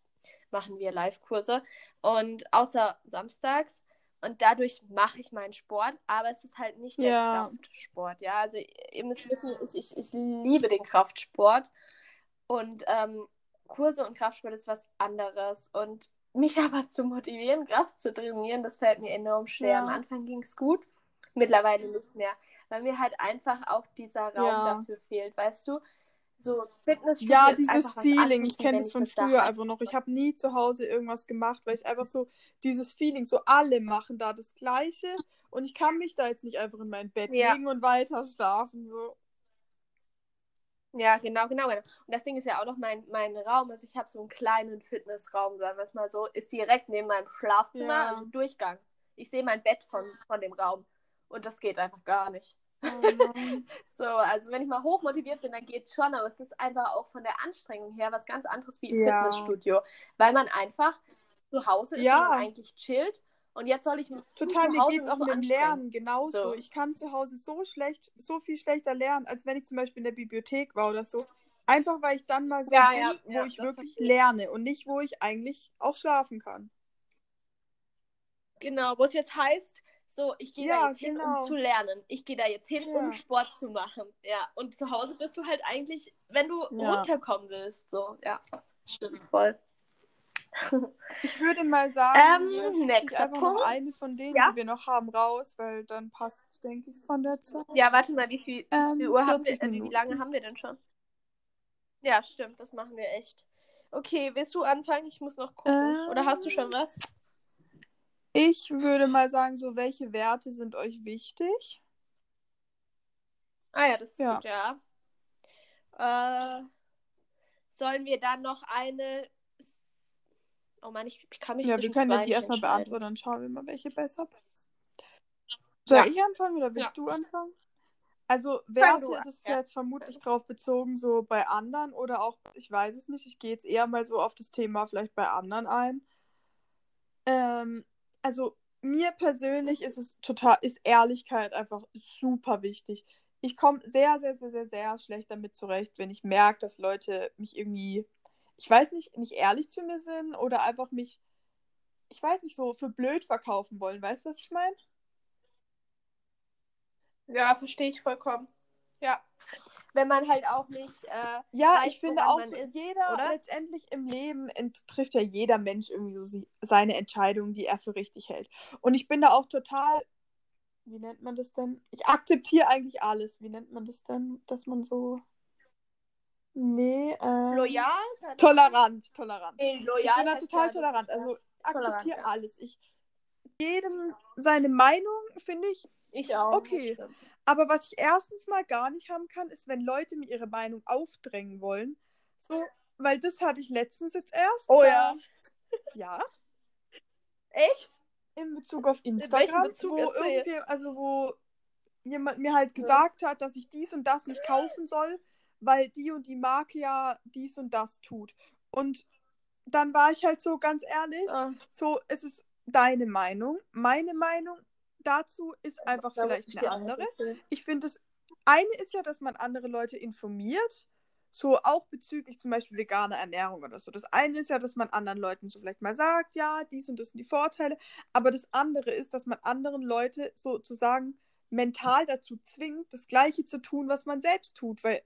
machen wir Live-Kurse. Und außer samstags. Und dadurch mache ich meinen Sport, aber es ist halt nicht der Ja. Kraftsport. Ja, also ihr müsst wissen, ich, ich, ich liebe den Kraftsport. Und ähm, Kurse und Kraftsport ist was anderes. Und mich aber zu motivieren, Kraft zu trainieren, das fällt mir enorm schwer. Ja. Am Anfang ging es gut, mittlerweile nicht mehr. Weil mir halt einfach auch dieser Raum Ja. dafür fehlt, weißt du? So Fitnessstudio Ja, dieses Feeling, ich kenne es von das früher hab. einfach noch. Ich habe nie zu Hause irgendwas gemacht, weil ich einfach so dieses Feeling, so alle machen da das Gleiche und ich kann mich da jetzt nicht einfach in mein Bett Ja. legen und weiter schlafen. So. Ja, genau, genau, genau. Und das Ding ist ja auch noch mein, mein Raum. Also ich habe so einen kleinen Fitnessraum, sagen wir es mal so, ist direkt neben meinem Schlafzimmer, Ja. also Durchgang. Ich sehe mein Bett von, von dem Raum. Und das geht einfach gar nicht. Oh. So, also wenn ich mal hochmotiviert bin, dann geht's schon, aber es ist einfach auch von der Anstrengung her was ganz anderes wie im Ja. Fitnessstudio. Weil man einfach zu Hause ist Ja. und eigentlich chillt. Und jetzt soll ich Total, zu mir Hause geht es auch so mit dem. Lernen genauso. So. Ich kann zu Hause so schlecht, so viel schlechter lernen, als wenn ich zum Beispiel in der Bibliothek war oder so. Einfach weil ich dann mal so Ja, bin, ja, wo ja, ich wirklich lerne und nicht, wo ich eigentlich auch schlafen kann. Genau, wo es jetzt heißt, so, ich gehe Ja, da jetzt hin, genau. um zu lernen. Ich gehe da jetzt hin, Ja. um Sport zu machen. Ja, und zu Hause bist du halt eigentlich, wenn du Ja. runterkommen willst. So, ja, stimmt voll. Ich würde mal sagen, Ähm, nächster einfach noch Punkt. eine von denen, Ja. die wir noch haben, raus, weil dann passt, denke ich, von der Zeit. Ja, warte mal, wie viel, Ähm, wie, Uhr haben wir, 40 äh, wie, lange haben wir denn schon? Ja, stimmt, das machen wir echt. Okay, willst du anfangen? Ich muss noch gucken. Oder hast du schon Ähm, was? Ich würde mal sagen, so welche Werte sind euch wichtig? Ah ja, das ist Ja. gut, ja. Äh, sollen wir dann noch eine. Oh Mann, ich, ich kann mich Ja, wir können ja zwei die erstmal beantworten, dann schauen wir mal, welche besser passt. Soll Ja. ich anfangen oder willst Ja. du anfangen? Also Werte, an, das ist ja. ja jetzt vermutlich drauf bezogen, so bei anderen oder auch, ich weiß es nicht, ich gehe jetzt eher mal so auf das Thema vielleicht bei anderen ein. Ähm, also mir persönlich ist es total, ist Ehrlichkeit einfach super wichtig. Ich komme sehr, sehr, sehr, sehr, sehr schlecht damit zurecht, wenn ich merke, dass Leute mich irgendwie, ich weiß nicht, nicht ehrlich zu mir sind oder einfach mich, ich weiß nicht, so für blöd verkaufen wollen. Weißt du, was ich meine? Ja, verstehe ich vollkommen. Ja. Wenn man halt auch nicht. Äh, Ja, weiß, ich finde auch so, ist, jeder oder? letztendlich im Leben trifft ja jeder Mensch irgendwie so seine Entscheidung, die er für richtig hält. Und ich bin da auch total, wie nennt man das denn? Ich akzeptiere eigentlich alles. Wie nennt man das denn, dass man so, nee, ähm, loyal? tolerant, tolerant. Nee, Ich loyal. bin da total ja, tolerant. Also ich akzeptiere ja. alles. Ich jedem seine Meinung, finde ich, ja, Ich auch. Okay. Aber was ich erstens mal gar nicht haben kann, ist, wenn Leute mir ihre Meinung aufdrängen wollen. So, weil das hatte ich letztens jetzt erst. Oh ja. Ja, Echt? in Bezug auf Instagram, Bezug? wo irgendwie, also wo jemand mir halt gesagt hat, dass ich dies und das nicht kaufen soll, weil die und die Marke ja dies und das tut. Und dann war ich halt so ganz ehrlich, Ah, so, es ist deine Meinung. Meine Meinung dazu ist einfach muss vielleicht ich eine andere. ich finde es, eine ist ja, dass man andere Leute informiert, so auch bezüglich zum Beispiel veganer Ernährung oder so. Das eine ist ja, dass man anderen Leuten so vielleicht mal sagt, ja, dies und das sind die Vorteile, aber das andere ist, dass man anderen Leute sozusagen mental dazu zwingt, das Gleiche zu tun, was man selbst tut, weil,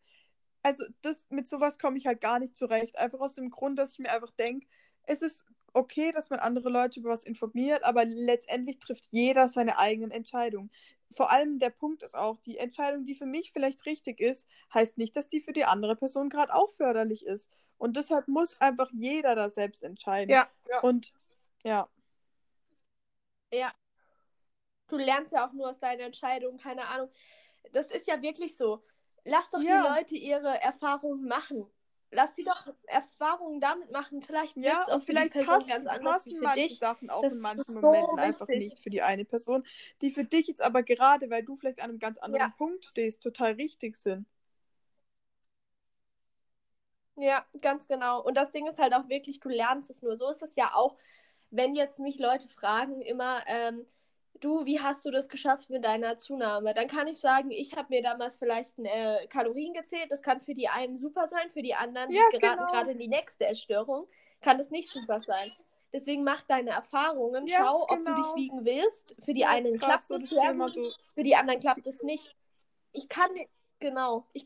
also das, mit sowas komme ich halt gar nicht zurecht, einfach aus dem Grund, dass ich mir einfach denke, es ist okay, dass man andere Leute über was informiert, aber letztendlich trifft jeder seine eigenen Entscheidungen vor allem der Punkt ist auch, die Entscheidung, die für mich vielleicht richtig ist, heißt nicht, dass die für die andere Person gerade auch förderlich ist. Und deshalb muss einfach jeder da selbst entscheiden. Ja, ja. Und ja, Ja. Du lernst ja auch nur aus deinen Entscheidungen, keine Ahnung. Das ist ja wirklich so. Lass doch Ja. die Leute ihre Erfahrungen machen. Lass sie doch Erfahrungen damit machen. Vielleicht ja es auch und für die vielleicht Person passen, ganz anders passen für dich. Sachen auch Das in manchen so Momenten einfach wichtig. nicht für die eine Person, die für dich jetzt aber gerade, weil du vielleicht an einem ganz anderen Ja. Punkt stehst, total richtig sind. Ja, ganz genau. Und das Ding ist halt auch wirklich, du lernst es nur. So ist es ja auch, wenn jetzt mich Leute fragen, immer, ähm, du, wie hast du das geschafft mit deiner Zunahme? Dann kann ich sagen, ich habe mir damals vielleicht äh, Kalorien gezählt. Das kann für die einen super sein, für die anderen, die Ja, geraten genau. gerade in die nächste Essstörung, kann das nicht super sein. Deswegen mach deine Erfahrungen, Ja, schau, ob du genau. dich wiegen willst. Für die Ja, einen klappt so es gut, so für die anderen klappt es nicht. Ich kann, nicht- genau, ich,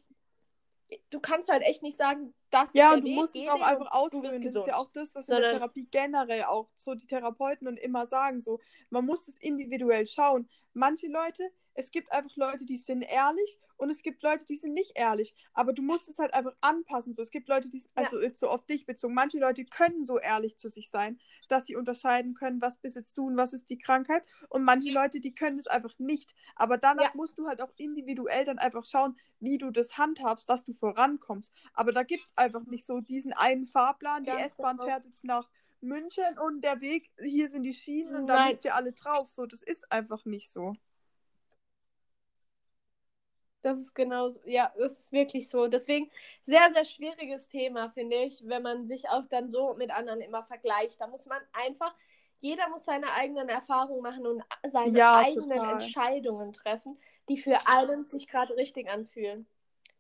du kannst halt echt nicht sagen, das Ja, und du Weg, musst es auch einfach wirst Das ist ja auch das, was in der Therapie generell auch so die Therapeuten und immer sagen. So, man muss es individuell schauen. Manche Leute, es gibt einfach Leute, die sind ehrlich und es gibt Leute, die sind nicht ehrlich. Aber du musst es halt einfach anpassen. So, es gibt Leute, die, also jetzt so auf dich bezogen, manche Leute können so ehrlich zu sich sein, dass sie unterscheiden können, was besitzt du und was ist die Krankheit. Und manche Leute, die können es einfach nicht. Aber danach Ja. musst du halt auch individuell dann einfach schauen, wie du das handhabst, dass du vorankommst. Aber da gibt es einfach nicht so diesen einen Fahrplan. Die S-Bahn genau. fährt jetzt nach München und der Weg, hier sind die Schienen und da müsst ihr alle drauf. So, das ist einfach nicht so. Das ist genau, so- ja, das ist wirklich so. Deswegen sehr, sehr schwieriges Thema, finde ich, wenn man sich auch dann so mit anderen immer vergleicht. Da muss man einfach, jeder muss seine eigenen Erfahrungen machen und seine Ja, eigenen total. Entscheidungen treffen, die für einen sich gerade richtig anfühlen.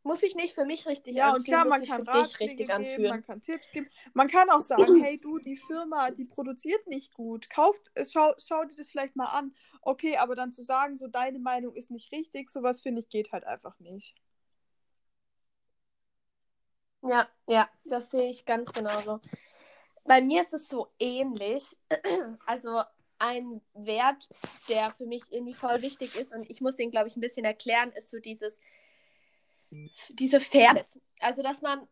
Muss ich nicht für mich richtig Ja, und anfühlen, klar, muss man kann Ratschläge richtig geben, anfühlen. man kann Tipps geben. Man kann auch sagen, hey du, die Firma, die produziert nicht gut. Kauft, äh, schau, schau dir das vielleicht mal an. Okay, aber dann zu sagen, so deine Meinung ist nicht richtig, sowas finde ich geht halt einfach nicht. Ja, ja, das sehe ich ganz genauso. Bei mir ist es so ähnlich. Also ein Wert, der für mich irgendwie voll wichtig ist und ich muss den, glaube ich, ein bisschen erklären, ist so dieses, diese Fairness. Also, dass man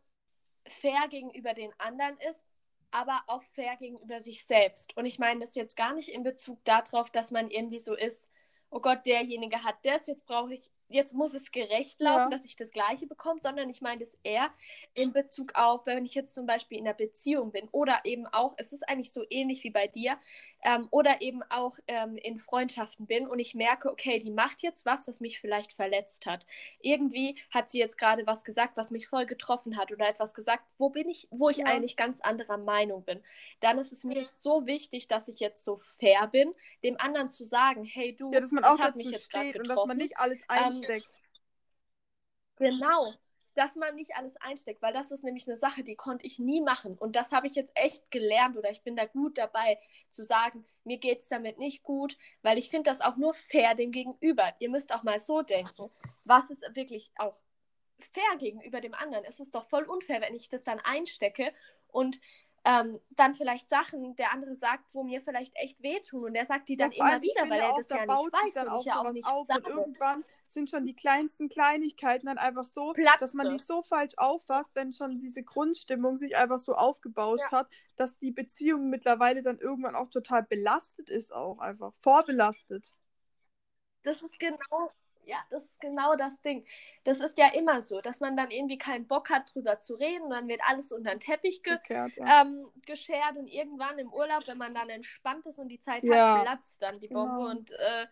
fair gegenüber den anderen ist, aber auch fair gegenüber sich selbst. Und ich meine das jetzt gar nicht in Bezug darauf, dass man irgendwie so ist, oh Gott, derjenige hat das, jetzt brauche ich jetzt muss es gerecht laufen, Ja. dass ich das Gleiche bekomme, sondern ich meine es eher in Bezug auf, wenn ich jetzt zum Beispiel in einer Beziehung bin oder eben auch, es ist eigentlich so ähnlich wie bei dir, ähm, oder eben auch ähm, in Freundschaften bin und ich merke, okay, die macht jetzt was, was mich vielleicht verletzt hat. Irgendwie hat sie jetzt gerade was gesagt, was mich voll getroffen hat oder etwas gesagt, wo bin ich, wo ich Ja. eigentlich ganz anderer Meinung bin. Dann ist es mir so wichtig, dass ich jetzt so fair bin, dem anderen zu sagen, hey du, Ja, dass man das auch hat mich jetzt gerade steht und getroffen. dass man nicht alles einsteckt. Genau. Dass man nicht alles einsteckt, weil das ist nämlich eine Sache, die konnte ich nie machen. Und das habe ich jetzt echt gelernt oder ich bin da gut dabei zu sagen, mir geht es damit nicht gut, weil ich finde das auch nur fair dem Gegenüber. Ihr müsst auch mal so denken, was ist wirklich auch fair gegenüber dem anderen? Es ist doch voll unfair, wenn ich das dann einstecke und ähm, dann vielleicht Sachen der andere sagt, wo mir vielleicht echt wehtun und der sagt die dann Ja, immer wieder, weil er auch, das da ja nicht baut weiß dann und auch ich ja auch nicht auf sage. und irgendwann sind schon die kleinsten Kleinigkeiten dann einfach so, Platzt dass man die so falsch auffasst, wenn schon diese Grundstimmung sich einfach so aufgebauscht Ja. hat, dass die Beziehung mittlerweile dann irgendwann auch total belastet ist, auch einfach vorbelastet. Das ist genau, ja, das ist genau das Ding. Das ist ja immer so, dass man dann irgendwie keinen Bock hat, drüber zu reden und dann wird alles unter den Teppich ge Gekehrt, ja. ähm, geschert und irgendwann im Urlaub, wenn man dann entspannt ist und die Zeit Ja, hat, platzt dann die Bombe genau. und äh,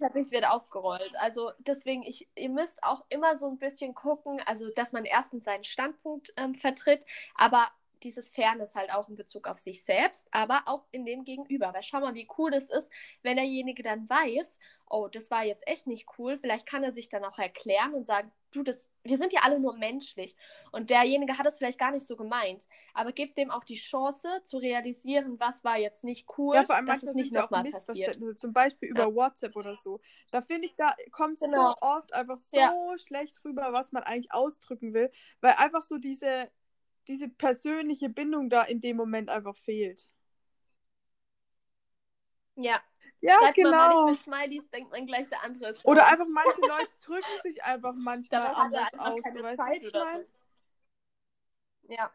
der Teppich wird aufgerollt. Also deswegen, ich, ihr müsst auch immer so ein bisschen gucken, also dass man erstens seinen Standpunkt ähm, vertritt, aber dieses Fairness halt auch in Bezug auf sich selbst, aber auch in dem Gegenüber. Weil schau mal, wie cool das ist, wenn derjenige dann weiß, oh, das war jetzt echt nicht cool. Vielleicht kann er sich dann auch erklären und sagen, du, das, wir sind ja alle nur menschlich. Und derjenige hat es vielleicht gar nicht so gemeint. Aber gebt dem auch die Chance zu realisieren, was war jetzt nicht cool, Ja, vor allem dass es nicht nochmal passiert. Zum Beispiel über Ja. WhatsApp oder so. Da finde ich, da kommt Genau. so oft einfach so Ja. schlecht rüber, was man eigentlich ausdrücken will, weil einfach so diese, diese persönliche Bindung da in dem Moment einfach fehlt. Ja, Ja, man mal genau. nicht mit Smileys, denkt man gleich, der andere ist Oder einfach manche Leute drücken sich einfach manchmal er anders aus. So, weißt du, was ich meine? Ja.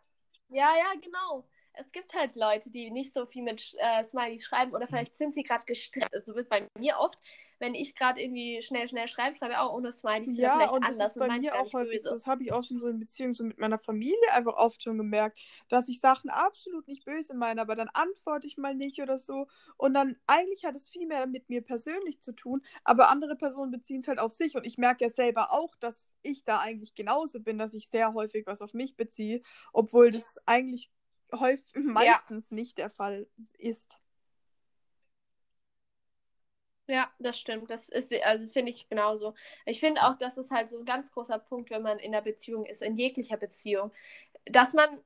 Ja, ja, genau. Es gibt halt Leute, die nicht so viel mit äh, Smileys schreiben oder vielleicht sind sie gerade gestresst. Also, du bist bei mir oft, wenn ich gerade irgendwie schnell, schnell schreibe, schreibe ich auch ohne Smileys Ja, vielleicht und das anders ist und bei mir auch häufig so. böse. Das habe ich auch schon so in Beziehung so mit meiner Familie einfach oft schon gemerkt, dass ich Sachen absolut nicht böse meine, aber dann antworte ich mal nicht oder so. Und dann eigentlich hat es viel mehr mit mir persönlich zu tun, aber andere Personen beziehen es halt auf sich. Und ich merke ja selber auch, dass ich da eigentlich genauso bin, dass ich sehr häufig was auf mich beziehe, obwohl das eigentlich häufig meistens nicht der Fall ist. Ja, das stimmt. Das ist, also finde ich genauso. Ich finde auch, das ist halt so ein ganz großer Punkt, wenn man in der Beziehung ist, in jeglicher Beziehung, dass man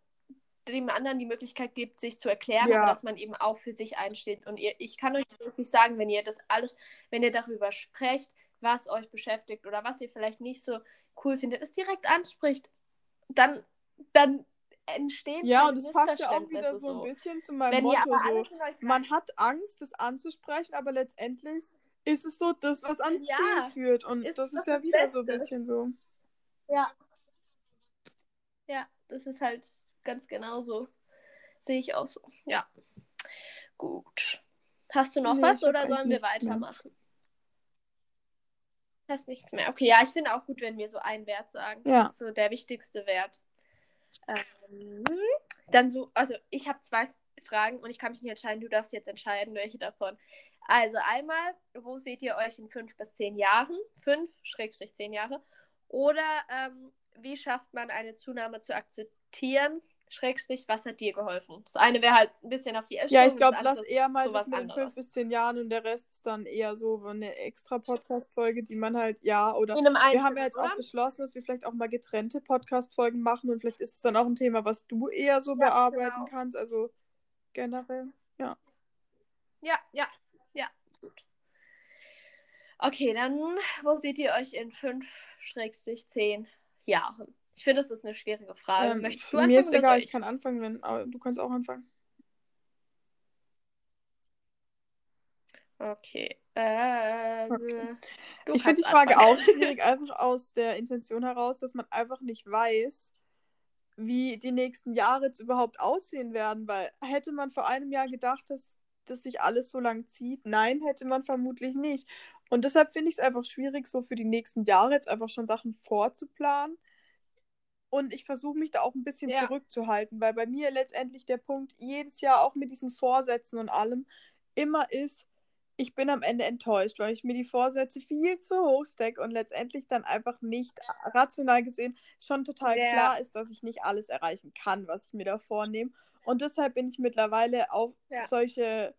dem anderen die Möglichkeit gibt, sich zu erklären, Ja. aber dass man eben auch für sich einsteht. Und ihr, ich kann euch wirklich sagen, wenn ihr das alles, wenn ihr darüber sprecht, was euch beschäftigt oder was ihr vielleicht nicht so cool findet, es direkt anspricht, dann, dann entstehen Ja, und es passt ja auch wieder Missverständnisse so ein bisschen zu meinem Wenn Motto so. man hat Angst, das anzusprechen, aber letztendlich ist es so das, was ans Ja, Ziel führt. Und ist das ist ja das wieder so ein Beste. bisschen so. Ja. Ja, das ist halt ganz genau so. Sehe ich auch so. Ja. Gut. Hast du noch Nee, was oder sollen wir nichts mehr. weitermachen? Hast nichts mehr. Okay, ja, ich finde auch gut, wenn wir so einen Wert sagen. Ja. Das ist so der wichtigste Wert. Ähm, dann so, also ich habe zwei Fragen und ich kann mich nicht entscheiden. Du darfst jetzt entscheiden, welche davon. Also einmal, wo seht ihr euch in fünf bis zehn Jahren? Fünf, Schrägstrich zehn Jahre. Oder ähm, wie schafft man eine Zunahme zu akzeptieren? Schrägstrich, was hat dir geholfen? Das eine wäre halt ein bisschen auf die Essstörung. Ja, ich glaube, das lass eher mal das mit fünf bis zehn Jahren und der Rest ist dann eher so eine extra Podcast-Folge, die man halt, ja, oder in einem wir haben ja jetzt auch beschlossen, dass wir vielleicht auch mal getrennte Podcast-Folgen machen und vielleicht ist es dann auch ein Thema, was du eher so Ja, bearbeiten genau. kannst. Also generell. Ja, ja, ja, gut. Okay, dann, wo seht ihr euch in 5, Schrägstrich 10 Jahren? Ich finde, das ist eine schwierige Frage. Ähm, Möchtest du mir anfangen ist oder egal, ich kann anfangen, wenn, aber du kannst auch anfangen. Okay. Äh, Okay. Ich finde die Frage anfangen. auch schwierig, einfach aus der Intention heraus, dass man einfach nicht weiß, wie die nächsten Jahre jetzt überhaupt aussehen werden, weil hätte man vor einem Jahr gedacht, dass, dass sich alles so lang zieht? Nein, hätte man vermutlich nicht. Und deshalb finde ich es einfach schwierig, so für die nächsten Jahre jetzt einfach schon Sachen vorzuplanen. Und ich versuche mich da auch ein bisschen Ja. zurückzuhalten, weil bei mir letztendlich der Punkt jedes Jahr auch mit diesen Vorsätzen und allem immer ist, ich bin am Ende enttäuscht, weil ich mir die Vorsätze viel zu hoch stecke und letztendlich dann einfach nicht rational gesehen schon total Ja. klar ist, dass ich nicht alles erreichen kann, was ich mir da vornehme. Und deshalb bin ich mittlerweile auf Ja. solche,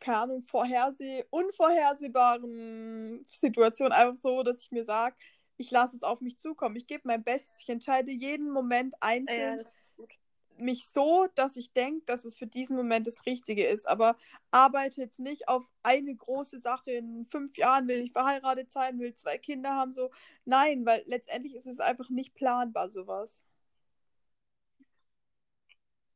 keine Ahnung, vorherseh unvorhersehbaren Situationen einfach so, dass ich mir sage, ich lasse es auf mich zukommen. Ich gebe mein Bestes. Ich entscheide jeden Moment Ja, einzeln gut. mich so, dass ich denke, dass es für diesen Moment das Richtige ist. Aber arbeite jetzt nicht auf eine große Sache. In fünf Jahren will ich verheiratet sein, will zwei Kinder haben. So, nein, weil letztendlich ist es einfach nicht planbar, sowas.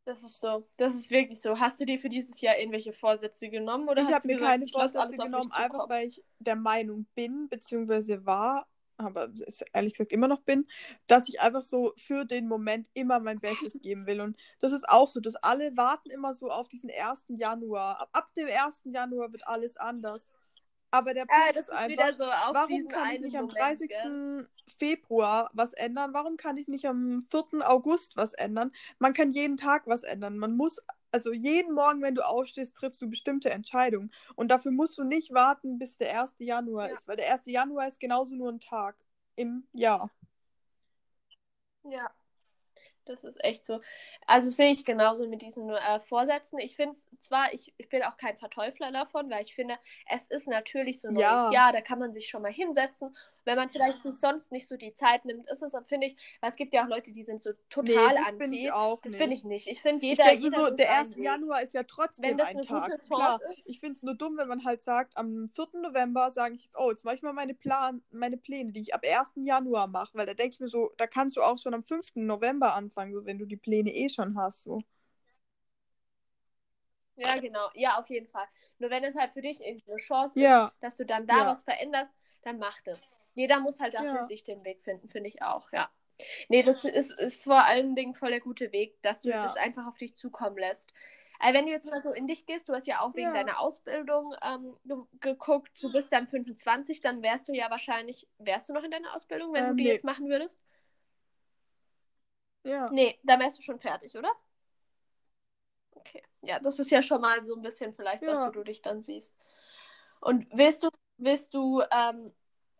Das ist so. Das ist wirklich so. Hast du dir für dieses Jahr irgendwelche Vorsätze genommen oder ich habe mir gesagt, keine Vorsätze genommen, einfach weil ich der Meinung bin, beziehungsweise war, aber ehrlich gesagt immer noch bin, dass ich einfach so für den Moment immer mein Bestes geben will. Und das ist auch so, dass alle warten immer so auf diesen 1. Januar. Ab, ab dem 1. Januar wird alles anders. Aber der Ja, Punkt das ist ist einfach, so warum kann ich nicht am Moment, 30. gell? Februar was ändern? Warum kann ich nicht am 4. August was ändern? Man kann jeden Tag was ändern. Man muss, also jeden Morgen, wenn du aufstehst, triffst du bestimmte Entscheidungen. Und dafür musst du nicht warten, bis der 1. Januar Ja. ist, weil der 1. Januar ist genauso nur ein Tag im Jahr. Ja, das ist echt so. Also sehe ich genauso mit diesen äh, Vorsätzen. Ich finde es zwar, ich, ich bin auch kein Verteufler davon, weil ich finde, es ist natürlich so ein neues Ja. Jahr, da kann man sich schon mal hinsetzen. Wenn man vielleicht sich sonst nicht so die Zeit nimmt, ist es dann, finde ich, weil es gibt ja auch Leute, die sind so Nee, total das anti. bin ich auch das nicht. bin ich nicht. Ich finde, Ich jeder, denke mir jeder so, der seinen 1. Weg. Januar ist ja trotzdem Wenn ein Tag. Klar, ist. ich finde es nur dumm, wenn man halt sagt, am 4. November sage ich jetzt, oh, jetzt mache ich mal meine, Plan, meine Pläne, die ich ab 1. Januar mache, weil da denke ich mir so, da kannst du auch schon am 5. November anfangen, so wenn du die Pläne eh schon hast. So. Ja, genau. Ja, auf jeden Fall. Nur wenn es halt für dich irgendwie eine Chance Ja, ist, dass du dann da Ja. was veränderst, dann mach das. Jeder muss halt dafür Ja. sich den Weg finden, finde ich auch, ja. Nee, das ist, ist vor allen Dingen voll der gute Weg, dass du das einfach auf dich zukommen lässt. Also wenn du jetzt mal so in dich gehst, du hast ja auch wegen deiner Ausbildung ähm, ge geguckt, du bist dann 25, dann wärst du ja wahrscheinlich, wärst du noch in deiner Ausbildung, wenn du Ähm, die nee. jetzt machen würdest? Ja. Nee, dann wärst du schon fertig, oder? Okay. Ja, das ist ja schon mal so ein bisschen vielleicht, was Ja. wo du dich dann siehst. Und willst du, willst du ähm,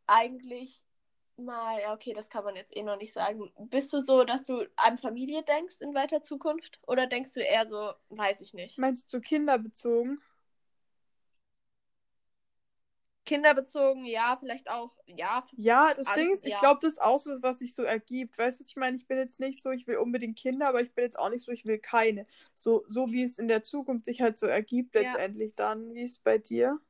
eigentlich mal, ja, okay, das kann man jetzt eh noch nicht sagen. Bist du so, dass du an Familie denkst in weiter Zukunft? Oder denkst du eher so, weiß ich nicht? Meinst du kinderbezogen? Kinderbezogen, ja, vielleicht auch, ja. Ja, das Alles- Ding ist, ich ja. glaube, das ist auch so, was sich so ergibt. Weißt du, was ich meine? Ich bin jetzt nicht so, ich will unbedingt Kinder, aber ich bin jetzt auch nicht so, ich will keine. So, so wie es in der Zukunft sich halt so ergibt, Ja. letztendlich dann. Wie ist es bei dir?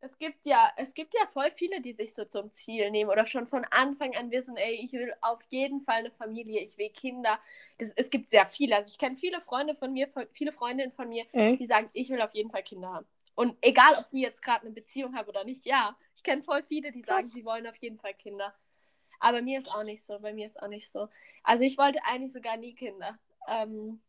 Es gibt ja, es gibt ja voll viele, die sich so zum Ziel nehmen oder schon von Anfang an wissen, ey, ich will auf jeden Fall eine Familie, ich will Kinder. Das, es gibt sehr viele. Also ich kenne viele Freunde von mir, viele Freundinnen von mir, Echt? die sagen, ich will auf jeden Fall Kinder haben. Und egal, ob die jetzt gerade eine Beziehung haben oder nicht, ja. Ich kenne voll viele, die sagen, Krass. sie wollen auf jeden Fall Kinder. Aber mir ist auch nicht so. Bei mir ist auch nicht so. Also ich wollte eigentlich sogar nie Kinder. Ähm,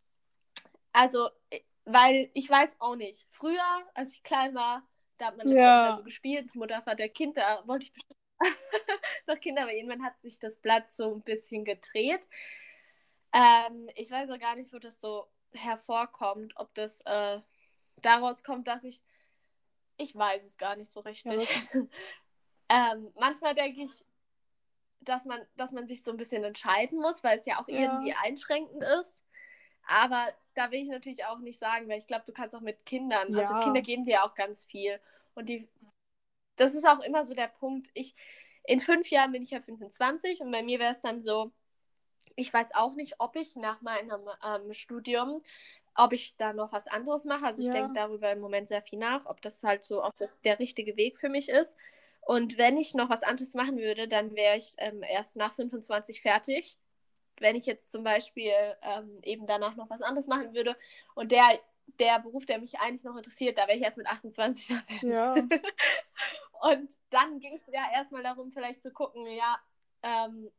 also, äh, weil ich weiß auch nicht. Früher, als ich klein war, da hat man das Ja. so gespielt, Mutter, Vater, Kind, da wollte ich bestimmt noch Kinder, aber irgendwann hat sich das Blatt so ein bisschen gedreht. Ähm, ich weiß auch gar nicht, wo das so hervorkommt, ob das äh, daraus kommt, dass ich. Ich weiß es gar nicht so richtig. Ja, ähm, manchmal denke ich, dass man, dass man sich so ein bisschen entscheiden muss, weil es ja auch Ja. irgendwie einschränkend ist. Aber da will ich natürlich auch nicht sagen, weil ich glaube, du kannst auch mit Kindern, also Ja. Kinder geben dir auch ganz viel. Und die, das ist auch immer so der Punkt. Ich, in fünf Jahren bin ich ja 25 und bei mir wäre es dann so, ich weiß auch nicht, ob ich nach meinem ähm, Studium, ob ich da noch was anderes mache. Also ich Ja. denke darüber im Moment sehr viel nach, ob das halt so, ob das der richtige Weg für mich ist. Und wenn ich noch was anderes machen würde, dann wäre ich ähm, erst nach 25 fertig. Wenn ich jetzt zum Beispiel ähm, eben danach noch was anderes machen würde und der, der Beruf, der mich eigentlich noch interessiert, da wäre ich erst mit 28 dann fertig. Ja. Und dann ging es ja erstmal darum, vielleicht zu gucken, ja, ähm,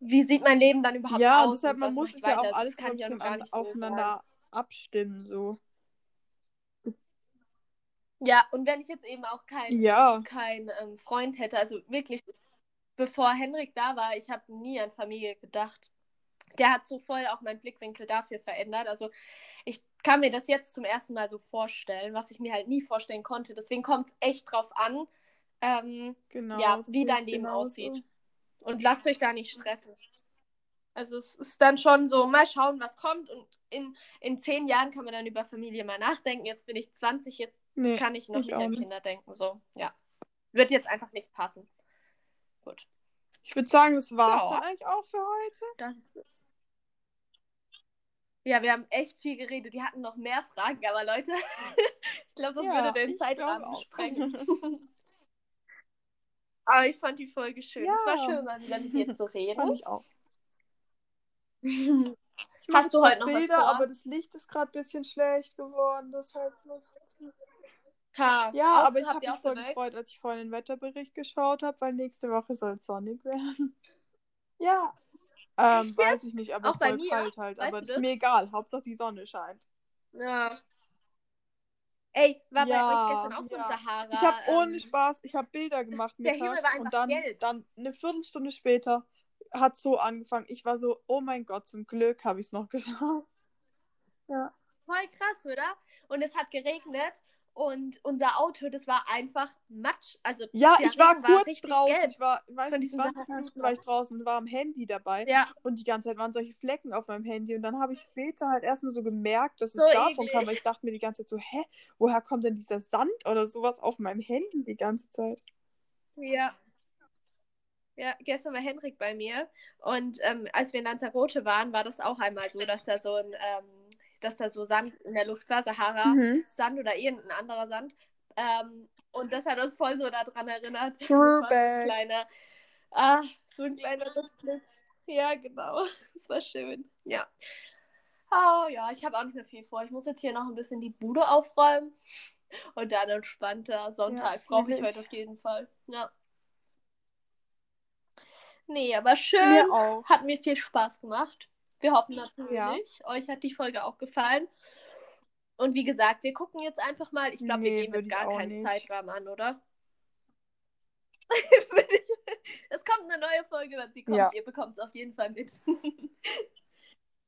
wie sieht mein Leben dann überhaupt Ja, aus? deshalb, und man muss es ich ja weiter? auch Also, alles kann ja an, so aufeinander abstimmen, so. Ja, und wenn ich jetzt eben auch keinen Ja. kein, ähm, Freund hätte, also wirklich, bevor Henrik da war, ich habe nie an Familie gedacht. Der hat so voll auch meinen Blickwinkel dafür verändert. Also ich kann mir das jetzt zum ersten Mal so vorstellen, was ich mir halt nie vorstellen konnte. Deswegen kommt es echt drauf an, ähm, Genau. ja, wie dein Leben genauso. aussieht. Und lasst euch da nicht stressen. Also es ist dann schon so, mal schauen, was kommt. Und in, in zehn Jahren kann man dann über Familie mal nachdenken. Jetzt bin ich 20, jetzt Nee, kann ich noch ich nicht an nicht. Kinder denken. So, ja. Wird jetzt einfach nicht passen. Gut. Ich würde sagen, das war's Ja. dann eigentlich auch für heute. Dann... Ja, wir haben echt viel geredet. Wir hatten noch mehr Fragen, aber Leute, ich glaube, das Ja, würde den Zeitrahmen sprengen. aber ich fand die Folge schön. Es war Ja. schön, mal wieder mit dir zu Fand reden. ich auch. Hast Ich mach du heute noch was Bilder, vor? aber das Licht ist gerade ein bisschen schlecht geworden. Deshalb. Ha, Ja, aber ich habe mich voll bewölkt? gefreut, als ich vorhin den Wetterbericht geschaut habe, weil nächste Woche soll es sonnig werden. ja. Ähm, weiß ich nicht, aber Auch voll kalt halt. Weißt aber ist das? mir egal. Hauptsache die Sonne scheint. Ja. Ey, war bei Ja, euch gestern auch so ein. Sahara? Ich habe ohne ähm, Spaß, ich habe Bilder gemacht der Himmel mittags war einfach und dann, gelb. dann eine Viertelstunde später hat so angefangen. Ich war so, oh mein Gott, zum Glück habe ich es noch geschafft. Ja. Voll krass, oder? Und es hat geregnet und unser Auto, das war einfach Matsch. Also Ja, ich war kurz draußen. gelb. Ich war, ich weiß nicht, diesem 20 Sahara-Staub. Minuten war ich draußen und war am Handy dabei. Ja, Und die ganze Zeit waren solche Flecken auf meinem Handy. Und dann habe ich später halt erstmal so gemerkt, dass es So davon eklig. kam. Weil ich dachte mir die ganze Zeit so, hä, woher kommt denn dieser Sand oder sowas auf meinem Handy die ganze Zeit? ja. Ja, gestern war Henrik bei mir und ähm, als wir in Lanzarote waren, war das auch einmal so, dass da so ein, ähm, dass da so Sand in der Luft war, Sahara, Mhm. Sand oder irgendein anderer Sand. Ähm, und das hat uns voll so daran erinnert. Das war so ein kleiner, ah, so ein kleiner Rückblick. Ja, genau. Das war schön. Ja. Oh ja, ich habe auch nicht mehr viel vor. Ich muss jetzt hier noch ein bisschen die Bude aufräumen. Und dann entspannter Sonntag fühl brauche ich ich. heute auf jeden Fall. Ja. Nee, aber schön. Mir auch. Hat mir viel Spaß gemacht. Wir hoffen natürlich, Ja. euch hat die Folge auch gefallen. Und wie gesagt, wir gucken jetzt einfach mal. Ich glaube, wir Nee, geben würd jetzt gar keinen nicht. Zeitrahmen an, oder? es kommt eine neue Folge, wenn sie kommt. Ja. Ihr bekommt es auf jeden Fall mit.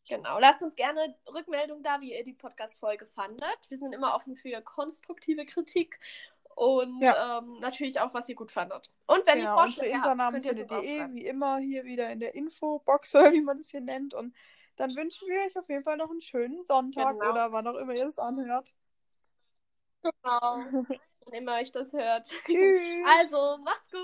genau. Lasst uns gerne Rückmeldung da, wie ihr die Podcast-Folge fandet. Wir sind immer offen für konstruktive Kritik und ähm, natürlich auch, was ihr gut fandet. Und wenn ihr Genau, unsere Vorschläge habt, könnt ihr findet es ihr eh, wie immer, hier wieder in der Infobox oder wie man das hier nennt. Und dann wünschen wir euch auf jeden Fall noch einen schönen Sonntag Genau. oder wann auch immer ihr das anhört. Genau. Wenn ihr euch das hört. Tschüss. Also, macht's gut.